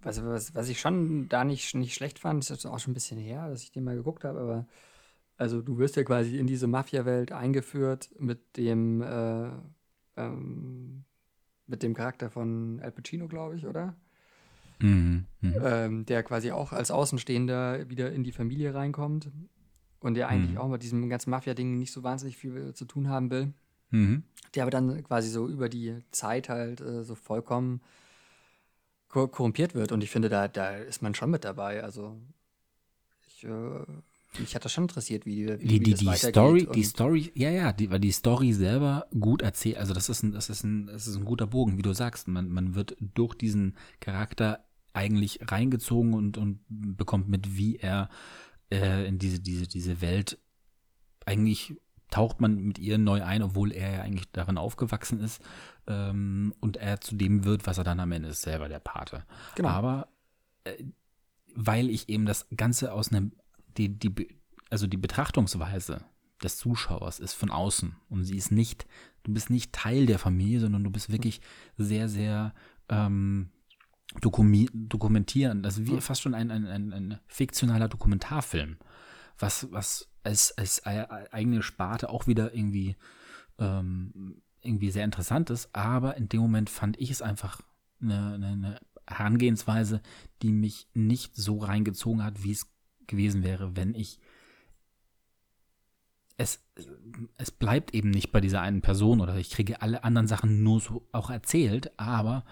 Was, was, was ich schon da nicht, nicht schlecht fand, ist jetzt auch schon ein bisschen her, dass ich den mal geguckt habe, aber also du wirst ja quasi in diese Mafia-Welt eingeführt mit dem, äh, ähm, mit dem Charakter von Al Pacino, glaube ich, oder? Mhm. Mhm. Ähm, der quasi auch als Außenstehender wieder in die Familie reinkommt und der eigentlich Mhm. auch mit diesem ganzen Mafia-Ding nicht so wahnsinnig viel zu tun haben will. Mhm. Der aber dann quasi so über die Zeit halt äh, so vollkommen korrumpiert wird. Und ich finde, da, da ist man schon mit dabei. Also ich, äh, mich hat das schon interessiert, wie, wie, Die, wie die, das die. Story, die Story, ja, ja, die, weil die Story selber gut erzählt, also das ist ein, das ist ein, das ist ein guter Bogen, wie du sagst. Man, man wird durch diesen Charakter eigentlich reingezogen und, und bekommt mit, wie er äh, in diese, diese, diese Welt eigentlich taucht man mit ihr neu ein, obwohl er ja eigentlich darin aufgewachsen ist ähm, und er zu dem wird, was er dann am Ende ist, selber der Pate. Genau. Aber äh, weil ich eben das Ganze aus einem, die, die, also die Betrachtungsweise des Zuschauers ist von außen und sie ist nicht, du bist nicht Teil der Familie, sondern du bist wirklich sehr, sehr ähm, dokumentieren, also wie fast schon ein, ein, ein, ein fiktionaler Dokumentarfilm, was, was als, als eigene Sparte auch wieder irgendwie, ähm, irgendwie sehr interessant ist, aber in dem Moment fand ich es einfach eine, eine, eine Herangehensweise, die mich nicht so reingezogen hat, wie es gewesen wäre, wenn ich es, es bleibt eben nicht bei dieser einen Person oder ich kriege alle anderen Sachen nur so auch erzählt, aber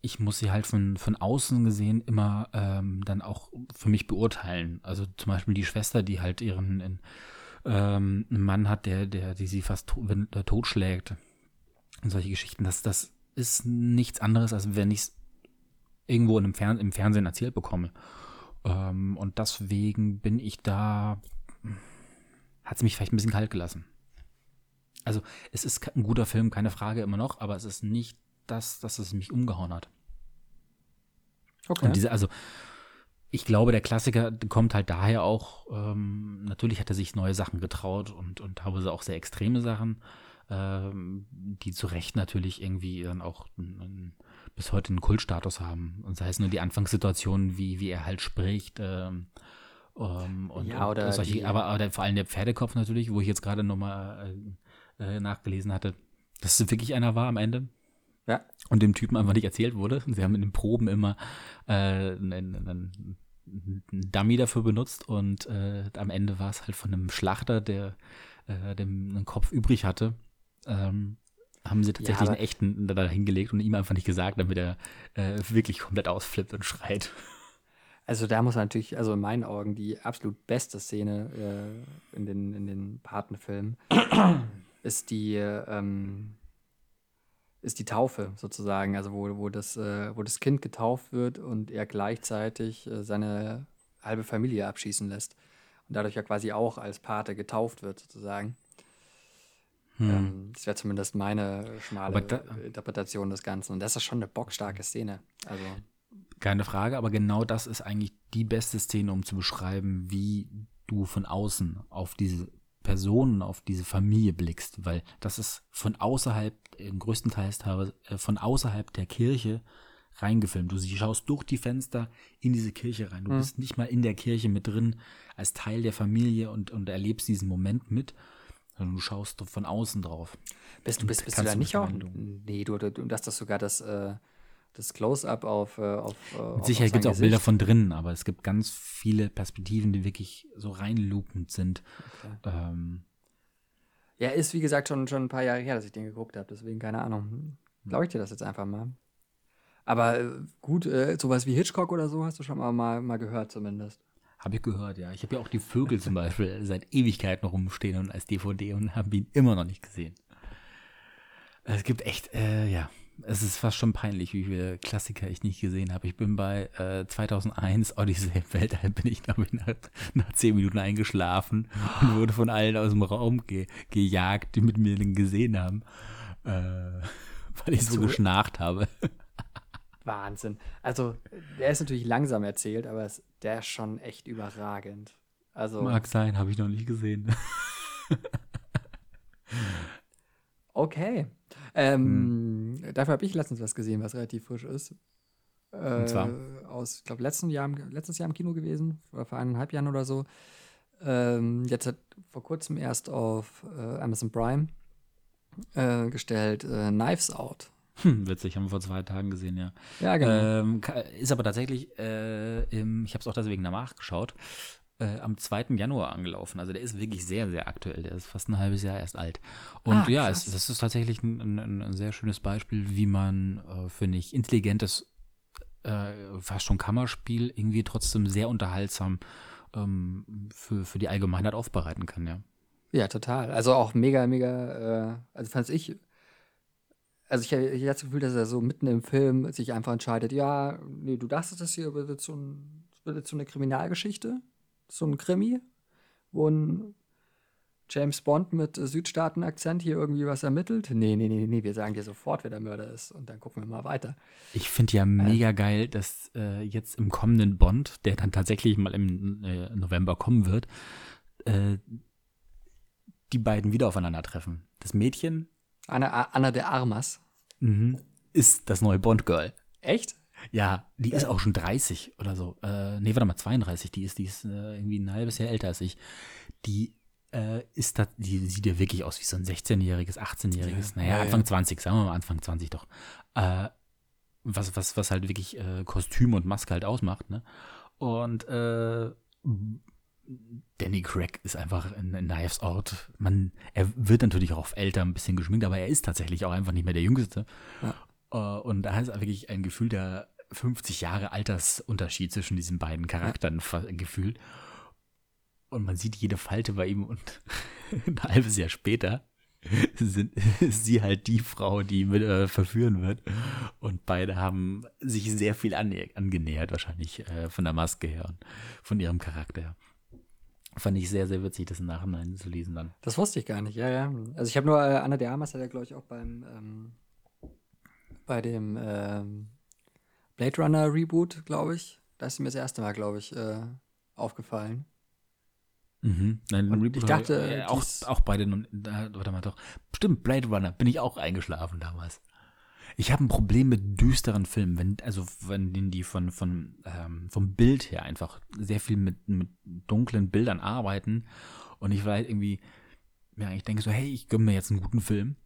ich muss sie halt von, von außen gesehen immer ähm, dann auch für mich beurteilen. Also zum Beispiel die Schwester, die halt ihren in, ähm, einen Mann hat, der, der, die sie fast to totschlägt und solche Geschichten. Das, das ist nichts anderes, als wenn ich es irgendwo in einem Fern im Fernsehen erzählt bekomme. Ähm, und deswegen bin ich da, hat es mich vielleicht ein bisschen kalt gelassen. Also es ist ein guter Film, keine Frage immer noch, aber es ist nicht das, dass es mich umgehauen hat. Okay. Und diese, also ich glaube, der Klassiker kommt halt daher auch, ähm, natürlich hat er sich neue Sachen getraut und, und teilweise auch sehr extreme Sachen, ähm, die zu Recht natürlich irgendwie dann auch n- n- bis heute einen Kultstatus haben. Und sei es nur die Anfangssituation, wie, wie er halt spricht, ähm, ähm, und, Ja, und oder solche, die- aber, aber vor allem der Pferdekopf natürlich, wo ich jetzt gerade nochmal äh, äh, nachgelesen hatte, dass es wirklich einer war am Ende ja. und dem Typen einfach nicht erzählt wurde. Sie haben in den Proben immer äh, einen, einen, Dummy dafür benutzt und äh, am Ende war es halt von einem Schlachter, der äh, dem einen Kopf übrig hatte. Ähm, haben sie tatsächlich aber- einen echten da hingelegt und ihm einfach nicht gesagt, damit er äh, wirklich komplett ausflippt und schreit. Also da muss man natürlich, also in meinen Augen, die absolut beste Szene äh, in den, in den Patenfilmen ist die, ähm, ist die Taufe sozusagen, also wo, wo, das, äh, wo das Kind getauft wird und er gleichzeitig äh, seine halbe Familie abschießen lässt. Und dadurch ja quasi auch als Pate getauft wird sozusagen. Ähm, das wäre zumindest meine schmale da- Interpretation des Ganzen. Und das ist schon eine bockstarke Szene. Also Keine Frage, aber genau das ist eigentlich die beste Szene, um zu beschreiben, wie du von außen auf diese Personen, auf diese Familie blickst, weil das ist von außerhalb, im größten Teil äh, von außerhalb der Kirche reingefilmt. Du schaust durch die Fenster in diese Kirche rein. Du bist nicht mal in der Kirche mit drin als Teil der Familie und, und erlebst diesen Moment mit, sondern du schaust von außen drauf. Bist du, bist, bist du da nicht auch? Nee, du, du, du hast das sogar das, äh, das Close-Up auf, äh, auf, äh, Mit Sicherheit gibt es auch Bilder von drinnen, aber es gibt ganz viele Perspektiven, die wirklich so reinlupend sind. Ähm, Ja, ist wie gesagt schon, schon ein paar Jahre her, dass ich den geguckt habe, deswegen keine Ahnung. Hm. Glaube ich dir das jetzt einfach mal. Aber äh, gut, äh, sowas wie Hitchcock oder so hast du schon mal, mal, mal gehört zumindest. habe ich gehört, ja. Ich habe ja auch die Vögel zum Beispiel [LAUGHS] seit Ewigkeiten rumstehen und als DVD und habe ihn immer noch nicht gesehen. Es gibt echt, äh, ja, es ist fast schon peinlich, wie viele Klassiker ich nicht gesehen habe. Ich bin bei äh, 2001 Odyssey im Weltall, bin ich glaube ich nach, nach zehn Minuten eingeschlafen und wurde von allen aus dem Raum ge gejagt, die mit mir den gesehen haben, äh, [LAUGHS] weil ich so So- geschnarcht habe. Wahnsinn. Also, der ist natürlich langsam erzählt, aber es, der ist schon echt überragend. Also, Mag sein, habe ich noch nicht gesehen. [LAUGHS] okay. Ähm, Hm. Dafür habe ich letztens was gesehen, was relativ frisch ist. Äh, zwar? Aus, ich glaube, letzten Jahr, letztes Jahr im Kino gewesen, oder vor eineinhalb Jahren oder so. Ähm, jetzt hat vor kurzem erst auf äh, Amazon Prime äh, gestellt äh, Knives Out Hm, witzig, haben wir vor zwei Tagen gesehen, ja. Ja, genau. Ähm, ist aber tatsächlich, äh, im, ich habe es auch deswegen nachgeschaut, äh, am 2. Januar angelaufen. Also der ist wirklich sehr, sehr aktuell. Der ist fast ein halbes Jahr erst alt. Und Ah, ja, es, das ist tatsächlich ein, ein, ein sehr schönes Beispiel, wie man, äh, finde ich, intelligentes, äh, fast schon Kammerspiel irgendwie trotzdem sehr unterhaltsam ähm, für, für die Allgemeinheit aufbereiten kann, ja. Ja, total. Also auch mega, mega, äh, also fand ich, also ich, ich hatte das Gefühl, dass er so mitten im Film sich einfach entscheidet, ja, nee, du dachtest, das hier wird jetzt so, ein, wird jetzt so eine Kriminalgeschichte, so ein Krimi, wo ein James Bond mit äh, Südstaaten-Akzent hier irgendwie was ermittelt. Nee, nee, nee, nee, wir sagen dir sofort, wer der Mörder ist und dann gucken wir mal weiter. Ich finde ja mega geil, dass äh, jetzt im kommenden Bond, der dann tatsächlich mal im äh, November kommen wird, äh, die beiden wieder aufeinandertreffen. Das Mädchen Anna, Anna de Armas. mhm, ist das neue Bond-Girl. Echt? Ja, die ist auch schon 30 oder so. Äh, nee, warte mal, 32. Die ist, die ist äh, irgendwie ein halbes Jahr älter als ich. Die äh, ist da, die sieht ja wirklich aus wie so ein 16-jähriges, 18-jähriges. Ja, naja, ja, Anfang ja. 20, sagen wir mal Anfang 20 doch. Äh, was, was, was halt wirklich äh, Kostüm und Maske halt ausmacht, ne? Und äh, Danny Craig ist einfach ein, ein Knives Out. Man, er wird natürlich auch auf älter ein bisschen geschminkt, aber er ist tatsächlich auch einfach nicht mehr der Jüngste. Äh, und da ist wirklich ein Gefühl der 50 Jahre Altersunterschied zwischen diesen beiden Charakteren gefühlt. Und man sieht jede Falte bei ihm und [LAUGHS] ein halbes Jahr später sind, ist [LAUGHS] sie halt die Frau, die mit, äh, verführen wird. Und beide haben sich sehr viel angenähert, wahrscheinlich äh, von der Maske her und von ihrem Charakter her. Fand ich sehr, sehr witzig, das im Nachhinein zu lesen dann. Das wusste ich gar nicht, ja, ja. Also ich habe nur, äh, Anna de Armas hat ja, glaube ich, auch beim, ähm, bei dem ähm, Blade Runner Reboot, glaube ich, da ist mir das erste Mal, glaube ich, äh, aufgefallen. Mhm. Nein, Und Reboot ich dachte, äh, die auch, auch bei den, da, warte mal doch, stimmt, Blade Runner, bin ich auch eingeschlafen damals. Ich habe ein Problem mit düsteren Filmen, wenn, also wenn die- die von, von, ähm, vom Bild her einfach sehr viel mit, mit dunklen Bildern arbeiten und ich vielleicht irgendwie, ja, ich denke so, hey, ich gönne mir jetzt einen guten Film,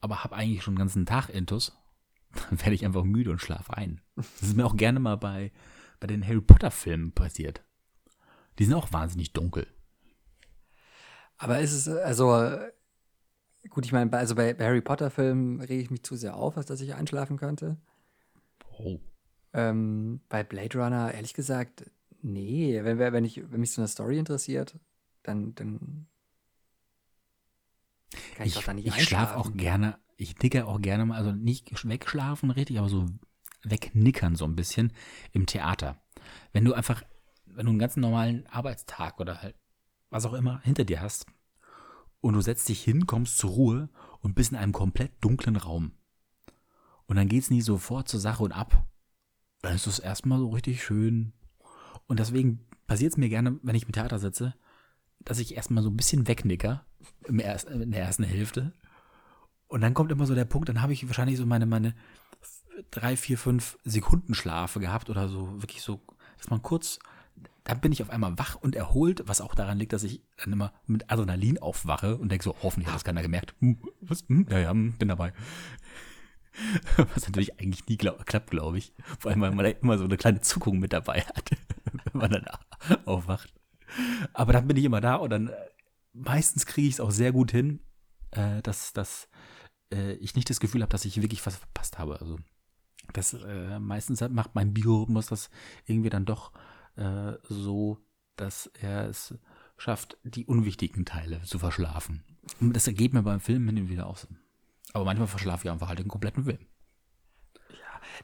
aber habe eigentlich schon den ganzen Tag Intus, dann [LAUGHS] werde ich einfach müde und schlafe ein. Das ist mir auch gerne mal bei, bei den Harry Potter Filmen passiert. Die sind auch wahnsinnig dunkel. Aber ist es, also, gut, ich meine, bei, also bei, bei Harry Potter-Filmen rege ich mich zu sehr auf, als dass ich einschlafen könnte. Oh. Ähm, bei Blade Runner, ehrlich gesagt, nee. Wenn, wenn, ich, wenn mich so eine Story interessiert, dann, dann kann ich, Ich, doch da nicht ich schlafe auch gerne, ich nicke auch gerne mal, also nicht wegschlafen richtig, aber so wegnickern so ein bisschen im Theater. Wenn du einfach, wenn du einen ganz normalen Arbeitstag oder halt was auch immer hinter dir hast und du setzt dich hin, kommst zur Ruhe und bist in einem komplett dunklen Raum. Und dann geht's nie sofort zur Sache und ab. Dann ist es erstmal so richtig schön. Und deswegen passiert es mir gerne, wenn ich im Theater sitze, dass ich erstmal so ein bisschen wegnicker in der ersten Hälfte. Und dann kommt immer so der Punkt, dann habe ich wahrscheinlich so meine, meine drei, vier, fünf Sekunden Schlafe gehabt oder so, wirklich so, dass man kurz, dann bin ich auf einmal wach und erholt, was auch daran liegt, dass ich dann immer mit Adrenalin aufwache und denke so, hoffentlich hat das keiner gemerkt. Hm, was? Hm, ja, ja, hm, bin dabei. [LAUGHS] Was natürlich eigentlich nie glaub, klappt, glaube ich. Vor allem, weil man immer so eine kleine Zuckung mit dabei hat, [LAUGHS] wenn man dann aufwacht. Aber dann bin ich immer da und dann äh, meistens kriege ich es auch sehr gut hin, äh, dass, dass äh, ich nicht das Gefühl habe, dass ich wirklich was verpasst habe. Also das äh, meistens macht mein Biorhythmus das irgendwie dann doch äh, so, dass er es schafft, die unwichtigen Teile zu verschlafen. Und das ergeht mir beim Film hin und wieder auch so. Aber manchmal verschlafe ich einfach halt den kompletten Film.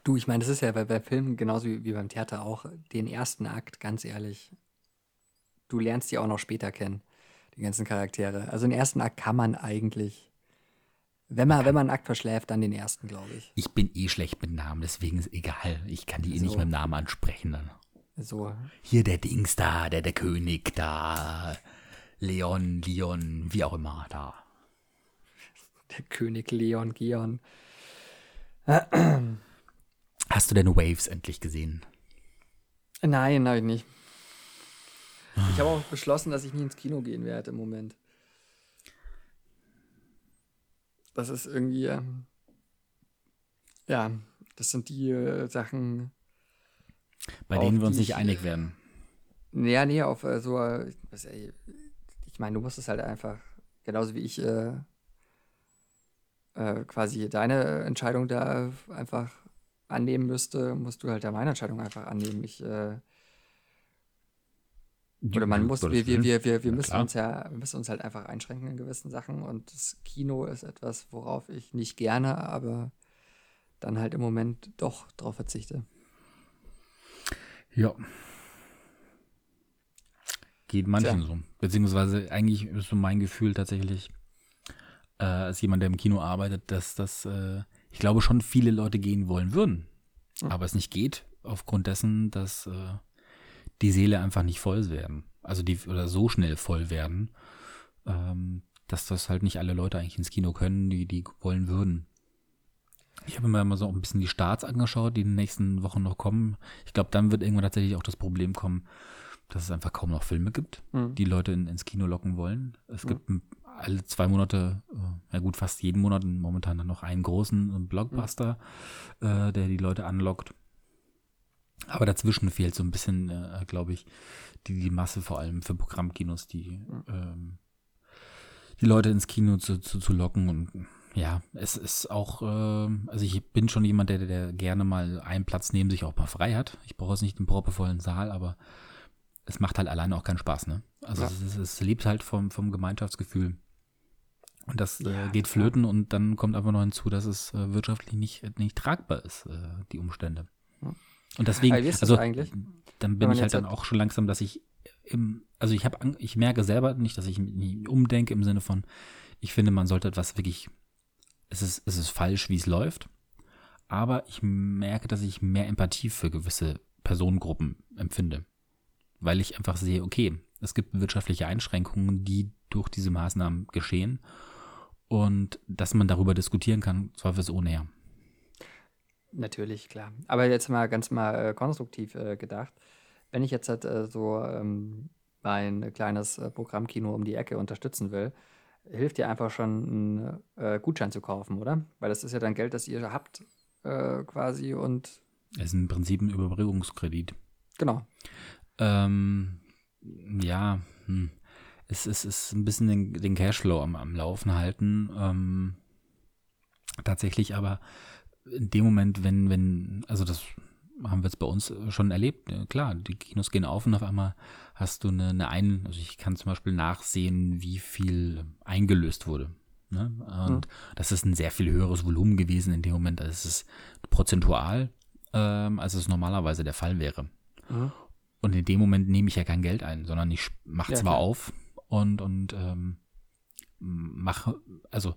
Du, ich meine, das ist ja bei, bei Filmen genauso wie, wie beim Theater auch, den ersten Akt, ganz ehrlich, du lernst die auch noch später kennen, die ganzen Charaktere. Also den ersten Akt kann man eigentlich, wenn man, wenn man einen Akt verschläft, dann den ersten, glaube ich. Ich bin eh schlecht mit Namen, deswegen ist egal. Ich kann die eh nicht So. mit dem Namen ansprechen dann. So, Hier der Dings da, der der König da, Leon, Leon, wie auch immer da. der König Leon Geon. Hast du denn Waves endlich gesehen? Nein, nein, nicht. Ich habe auch beschlossen, dass ich nie ins Kino gehen werde im Moment. Das ist irgendwie. Ja, das sind die äh, Sachen. Bei denen wir uns nicht einig werden. Ja, nee, auf äh, so. Äh, ich meine, du musst es halt einfach, genauso wie ich äh, äh, quasi deine Entscheidung da einfach annehmen müsste, musst du halt ja meine Entscheidung einfach annehmen. Ich, äh, oder man muss, wir, wir, wir, wir, wir müssen uns ja, wir müssen uns halt einfach einschränken in gewissen Sachen und das Kino ist etwas, worauf ich nicht gerne, aber dann halt im Moment doch drauf verzichte. Ja. Geht manchen Tja. so. Beziehungsweise eigentlich ist so mein Gefühl tatsächlich, äh, als jemand, der im Kino arbeitet, dass das, äh, ich glaube schon viele Leute gehen wollen würden. Mhm. Aber es nicht geht, aufgrund dessen, dass äh, die Seele einfach nicht voll werden. Also die oder so schnell voll werden, ähm, dass das halt nicht alle Leute eigentlich ins Kino können, die, die wollen würden. Ich habe mir mal so ein bisschen die Starts angeschaut, die in den nächsten Wochen noch kommen. Ich glaube, dann wird irgendwann tatsächlich auch das Problem kommen, dass es einfach kaum noch Filme gibt, mhm. die Leute in, ins Kino locken wollen. Es mhm. gibt alle zwei Monate, äh, ja gut, fast jeden Monat momentan dann noch einen großen Blockbuster, mhm. äh, der die Leute anlockt. Aber dazwischen fehlt so ein bisschen, äh, glaube ich, die, die Masse vor allem für Programmkinos, die, ähm, die Leute ins Kino zu, zu, zu locken. Und ja, es ist auch, äh, also ich bin schon jemand, der, der gerne mal einen Platz neben sich auch mal frei hat. Ich brauche jetzt nicht einen proppevollen Saal, aber es macht halt alleine auch keinen Spaß, ne? Also ja. es, es, lebt halt vom, vom Gemeinschaftsgefühl. Und das äh, ja, äh, geht flöten klar. und dann kommt einfach noch hinzu, dass es äh, wirtschaftlich nicht, nicht tragbar ist, äh, die Umstände. Und deswegen, also dann bin ich halt dann auch schon langsam, dass ich im, also ich habe, ich merke selber nicht, dass ich mich umdenke im Sinne von, ich finde, man sollte etwas wirklich, es ist, es ist falsch, wie es läuft, aber ich merke, dass ich mehr Empathie für gewisse Personengruppen empfinde, weil ich einfach sehe, okay, es gibt wirtschaftliche Einschränkungen, die durch diese Maßnahmen geschehen. Und dass man darüber diskutieren kann, zweifelsohne ja. Natürlich, klar. Aber jetzt mal ganz mal äh, konstruktiv äh, gedacht. Wenn ich jetzt halt äh, so ähm, mein kleines äh, Programmkino um die Ecke unterstützen will, hilft dir einfach schon einen äh, Gutschein zu kaufen, oder? Weil das ist ja dann Geld, das ihr habt äh, quasi und. Es ist im Prinzip ein Überbrückungskredit. Genau. Ähm, ja, hm. es, es ist ein bisschen den, den Cashflow am, am Laufen halten. Ähm, tatsächlich aber in dem Moment, wenn, wenn, also das haben wir jetzt bei uns schon erlebt, klar, die Kinos gehen auf und auf einmal hast du eine, eine ein, also ich kann zum Beispiel nachsehen, wie viel eingelöst wurde. Ne? Und mhm. das ist ein sehr viel höheres Volumen gewesen in dem Moment, als es prozentual, ähm, als es normalerweise der Fall wäre. Mhm. Und in dem Moment nehme ich ja kein Geld ein, sondern ich mache ja, zwar klar. auf und, und ähm, mache, also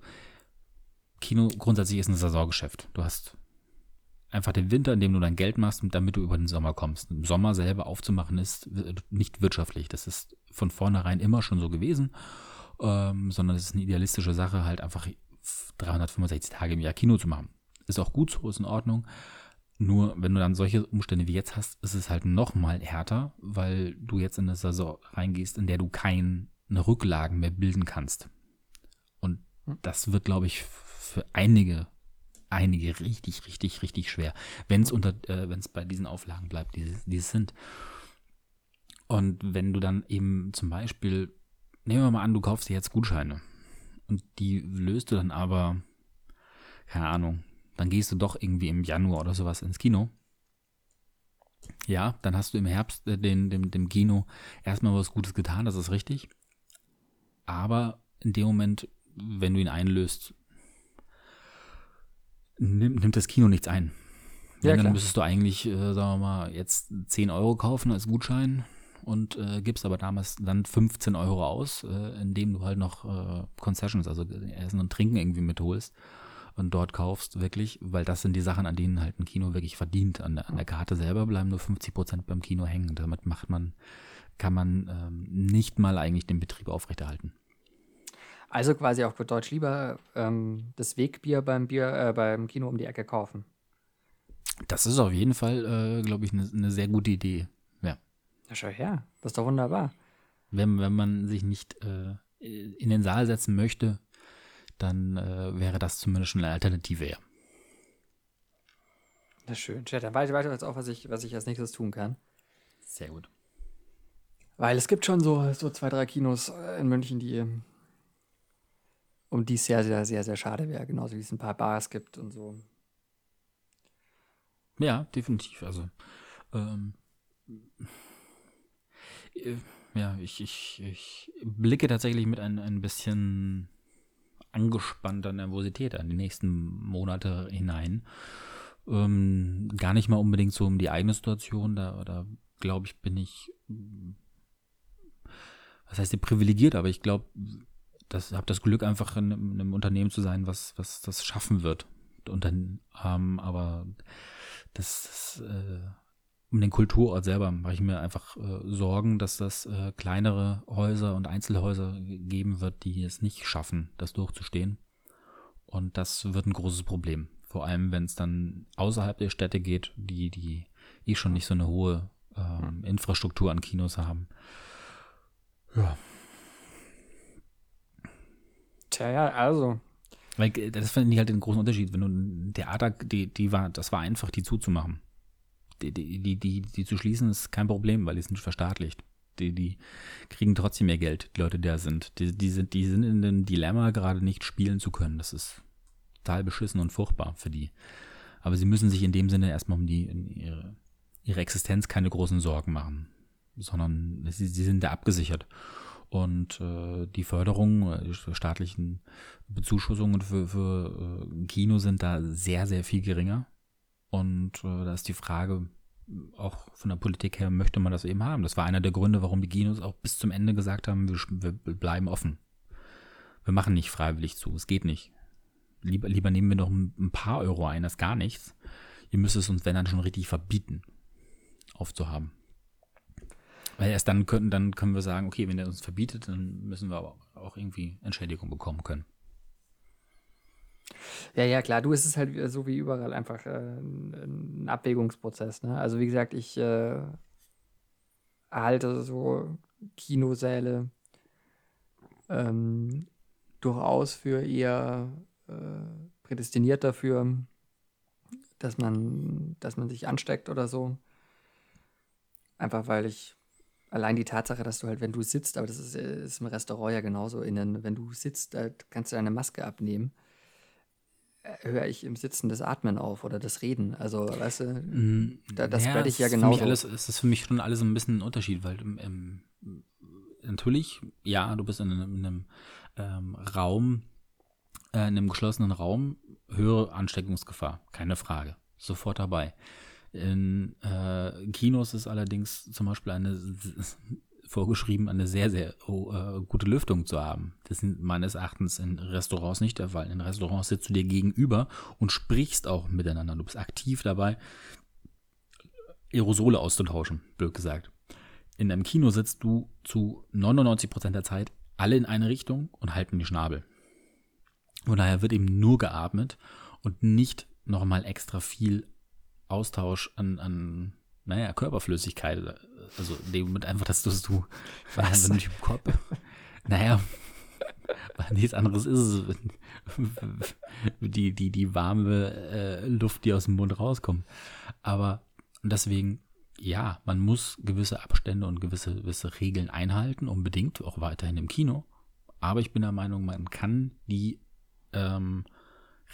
Kino grundsätzlich ist ein Saisongeschäft. Du hast einfach den Winter, in dem du dein Geld machst, damit du über den Sommer kommst. Im Sommer selber aufzumachen ist nicht wirtschaftlich. Das ist von vornherein immer schon so gewesen, ähm, sondern es ist eine idealistische Sache, halt einfach 365 Tage im Jahr Kino zu machen. Ist auch gut so, ist in Ordnung. Nur wenn du dann solche Umstände wie jetzt hast, ist es halt noch mal härter, weil du jetzt in eine Saison reingehst, in der du keine Rücklagen mehr bilden kannst. Und hm. das wird, glaube ich, für einige, einige richtig, richtig, richtig schwer, wenn es unter, äh, wenn es bei diesen Auflagen bleibt, die, die es sind. Und wenn du dann eben zum Beispiel, nehmen wir mal an, du kaufst dir jetzt Gutscheine und die löst du dann aber, keine Ahnung, dann gehst du doch irgendwie im Januar oder sowas ins Kino. Ja, dann hast du im Herbst äh, den, dem, dem Kino erstmal was Gutes getan, das ist richtig. Aber in dem Moment, wenn du ihn einlöst, nimmt, nimmt das Kino nichts ein. Ja, dann müsstest du eigentlich, äh, sagen wir mal, jetzt 10 Euro kaufen als Gutschein und äh, gibst aber damals dann 15 Euro aus, äh, indem du halt noch äh, Concessions, also Essen und Trinken irgendwie mitholst und dort kaufst wirklich, weil das sind die Sachen, an denen halt ein Kino wirklich verdient. An der, an der Karte selber bleiben nur 50 Prozent beim Kino hängen. Damit macht man, kann man ähm, nicht mal eigentlich den Betrieb aufrechterhalten. Also quasi auf gut Deutsch lieber ähm, das Wegbier beim Bier, äh, beim Kino um die Ecke kaufen. Das ist auf jeden Fall, äh, glaube ich, eine ne sehr gute Idee. Ja. Ja, schau her. Das ist doch wunderbar. Wenn, wenn man sich nicht äh, in den Saal setzen möchte, dann äh, wäre das zumindest schon eine Alternative, ja. Na schön, Chat. Dann weiß ich jetzt auch, was ich, was ich als nächstes tun kann. Sehr gut. Weil es gibt schon so, so zwei, drei Kinos in München, die um die es sehr, sehr, sehr, sehr schade wäre. Genauso wie es ein paar Bars gibt und so. Ja, definitiv. Also, ähm, äh, ja, ich, ich, ich blicke tatsächlich mit ein, ein bisschen angespannter Nervosität an die nächsten Monate hinein. Ähm, gar nicht mal unbedingt so um die eigene Situation, da, da glaube ich, bin ich, was heißt privilegiert, aber ich glaube, das habe das Glück, einfach in, in, einem Unternehmen zu sein, was, was das schaffen wird. Und dann, ähm, aber das, das äh, um den Kulturort selber mache ich mir einfach äh, Sorgen, dass das äh, kleinere Häuser und Einzelhäuser geben wird, die es nicht schaffen, das durchzustehen. Und das wird ein großes Problem. Vor allem, wenn es dann außerhalb der Städte geht, die, die eh schon nicht so eine hohe ähm, Infrastruktur an Kinos haben. Ja. Tja, ja, also. Weil äh, das finde ich halt den großen Unterschied. Wenn du ein Theater, die, die war, das war einfach, die zuzumachen. Die, die, die, die, die zu schließen ist kein Problem, weil die sind verstaatlicht. Die, die kriegen trotzdem mehr Geld, die Leute, die da sind. Die, die sind. die sind in dem Dilemma, gerade nicht spielen zu können. Das ist total beschissen und furchtbar für die. Aber sie müssen sich in dem Sinne erstmal um die, ihre, ihre Existenz keine großen Sorgen machen, sondern sie, sie sind da abgesichert. Und äh, die Förderung, äh, die staatlichen Bezuschussungen für, für äh, Kino sind da sehr, sehr viel geringer. Und äh, da ist die Frage, auch von der Politik her möchte man das eben haben. Das war einer der Gründe, warum die Kinos auch bis zum Ende gesagt haben, wir, wir bleiben offen. Wir machen nicht freiwillig zu, es geht nicht. Lieber, lieber nehmen wir noch ein paar Euro ein, als gar nichts. Ihr müsst es uns, wenn dann schon richtig verbieten, aufzuhaben. Weil erst dann können, dann können wir sagen, okay, wenn er uns verbietet, dann müssen wir aber auch irgendwie Entschädigung bekommen können. Ja, ja, klar, du, ist es halt so wie überall einfach äh, ein Abwägungsprozess. Ne? Also wie gesagt, ich äh, halte so Kinosäle ähm, durchaus für eher äh, prädestiniert dafür, dass man, dass man sich ansteckt oder so. Einfach weil ich allein die Tatsache, dass du halt, wenn du sitzt, aber das ist, ist im Restaurant ja genauso, innen, wenn du sitzt, da kannst du deine Maske abnehmen, äh, höre ich im Sitzen das Atmen auf oder das Reden. Also, weißt du, mm, da, das ja, werde ich ja genauso. Alles, es ist für mich schon alles ein bisschen ein Unterschied, weil ähm, natürlich, ja, du bist in einem, in einem ähm, Raum, äh, in einem geschlossenen Raum, höhere Ansteckungsgefahr, keine Frage. Sofort dabei. In äh, Kinos ist allerdings zum Beispiel eine vorgeschrieben, eine sehr, sehr oh, äh, gute Lüftung zu haben. Das ist meines Erachtens in Restaurants nicht der Fall. In Restaurants sitzt du dir gegenüber und sprichst auch miteinander. Du bist aktiv dabei, Aerosole auszutauschen, blöd gesagt. In einem Kino sitzt du zu 99 Prozent der Zeit alle in eine Richtung und halten die Schnabel. Von daher wird eben nur geatmet und nicht nochmal extra viel Austausch an, an naja, Körperflüssigkeit. Also in dem Moment einfach, dass du es du [LAUGHS] einfach nicht im Kopf. Naja, [LAUGHS] nichts anderes ist es. Die, die, die warme äh, Luft, die aus dem Mund rauskommt. Aber deswegen, ja, man muss gewisse Abstände und gewisse, gewisse Regeln einhalten, unbedingt, auch weiterhin im Kino. Aber ich bin der Meinung, man kann die ähm,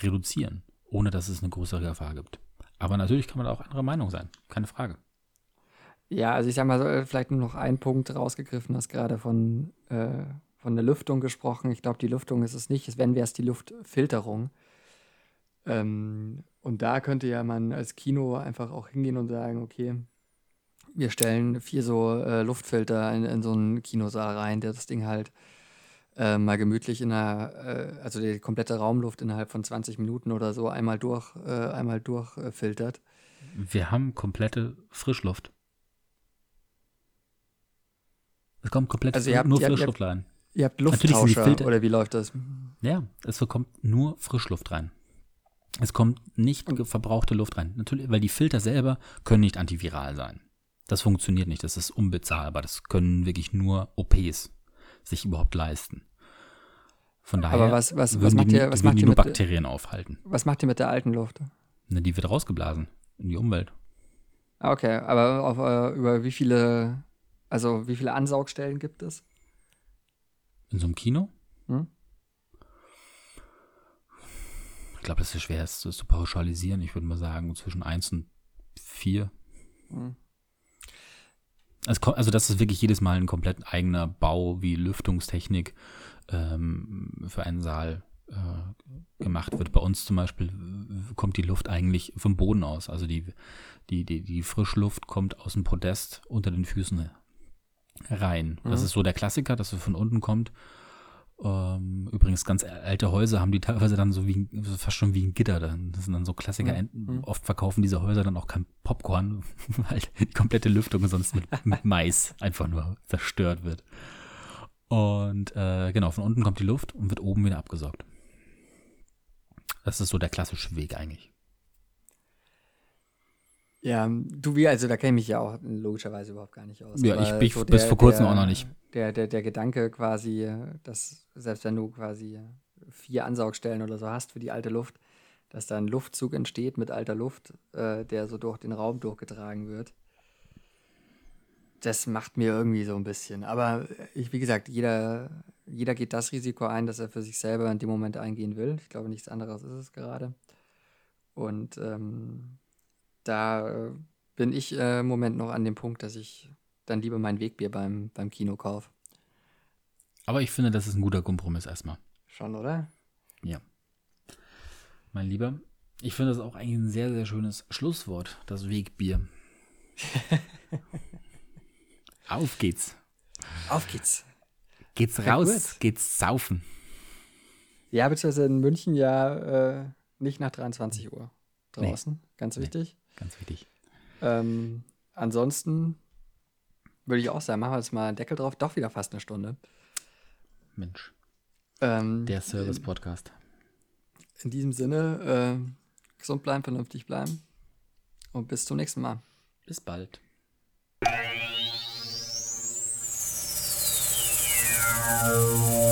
reduzieren, ohne dass es eine größere Gefahr gibt. Aber natürlich kann man auch anderer Meinung sein, keine Frage. Ja, also ich sag mal, so, vielleicht nur noch ein Punkt rausgegriffen, hast gerade von, äh, von der Lüftung gesprochen. Ich glaube, die Lüftung ist es nicht, wenn wäre es die Luftfilterung. Ähm, und da könnte ja man als Kino einfach auch hingehen und sagen, okay, wir stellen vier so äh, Luftfilter in, in, so einen Kinosaal rein, der das Ding halt äh, mal gemütlich in einer, äh, also die komplette Raumluft innerhalb von 20 Minuten oder so einmal durch, äh, einmal durchfiltert. Wir haben komplette Frischluft. Es kommt komplett also habt, nur Frischluft ihr habt, rein. Ihr habt Lufttauscher oder wie läuft das? Ja, es kommt nur Frischluft rein. Es kommt nicht verbrauchte Luft rein. Natürlich, weil die Filter selber können nicht antiviral sein. Das funktioniert nicht. Das ist unbezahlbar. Das können wirklich nur OPs sich überhaupt leisten. Von daher Aber was, was, was macht die, ihr, was macht die ihr nur Bakterien aufhalten. Was macht ihr mit der alten Luft? Ne, die wird rausgeblasen. in die Umwelt. Ah, Okay, aber auf, äh, über wie viele, also wie viele Ansaugstellen gibt es? In so einem Kino? Hm? Ich glaube, das ist schwer, das zu zu pauschalisieren. Ich würde mal sagen, zwischen 1 und 4. Hm. Also, das ist wirklich jedes Mal ein komplett eigener Bau, wie Lüftungstechnik ähm, für einen Saal äh, gemacht wird. Bei uns zum Beispiel kommt die Luft eigentlich vom Boden aus. Also die, die, die, die Frischluft kommt aus dem Podest unter den Füßen rein. Das Mhm. ist so der Klassiker, dass es von unten kommt. Ähm, übrigens, ganz alte Häuser haben die teilweise dann so wie ein- so fast schon wie ein Gitter. Dann. Das sind dann so Klassiker. Mhm. Mhm. Oft verkaufen diese Häuser dann auch kein Popcorn, [LAUGHS] weil die komplette Lüftung sonst mit, mit Mais einfach nur zerstört wird. Und äh, genau, von unten kommt die Luft und wird oben wieder abgesaugt. Das ist so der klassische Weg eigentlich. Ja, du wie, also da kenne ich mich ja auch logischerweise überhaupt gar nicht aus. Ja, ich- ich bis vor kurzem der, auch noch nicht. Der, der, der Gedanke quasi, dass selbst wenn du quasi vier Ansaugstellen oder so hast für die alte Luft, dass da ein Luftzug entsteht mit alter Luft, äh, der so durch den Raum durchgetragen wird. Das macht mir irgendwie so ein bisschen. Aber ich, wie gesagt, jeder, jeder geht das Risiko ein, dass er für sich selber in dem Moment eingehen will. Ich glaube, nichts anderes ist es gerade. Und ähm, da äh, bin ich äh, im Moment noch an dem Punkt, dass ich dann lieber mein Wegbier beim, beim Kino kaufe. Aber ich finde, das ist ein guter Kompromiss erstmal. Schon, oder? Ja. Mein Lieber, ich finde das auch eigentlich ein sehr, sehr schönes Schlusswort, das Wegbier. [LAUGHS] Auf geht's. Auf geht's. Geht's Ja, raus, gut. geht's saufen. Ja, beziehungsweise in München ja äh, nicht nach 23 Uhr Nee. draußen. Ganz Nee. wichtig. Ganz wichtig. Ähm, ansonsten würde ich auch sagen, machen wir jetzt mal einen Deckel drauf. Doch wieder fast eine Stunde. Mensch, Ähm, der Service-Podcast. In diesem Sinne, äh, gesund bleiben, vernünftig bleiben. Und bis zum nächsten Mal. Bis bald. Thank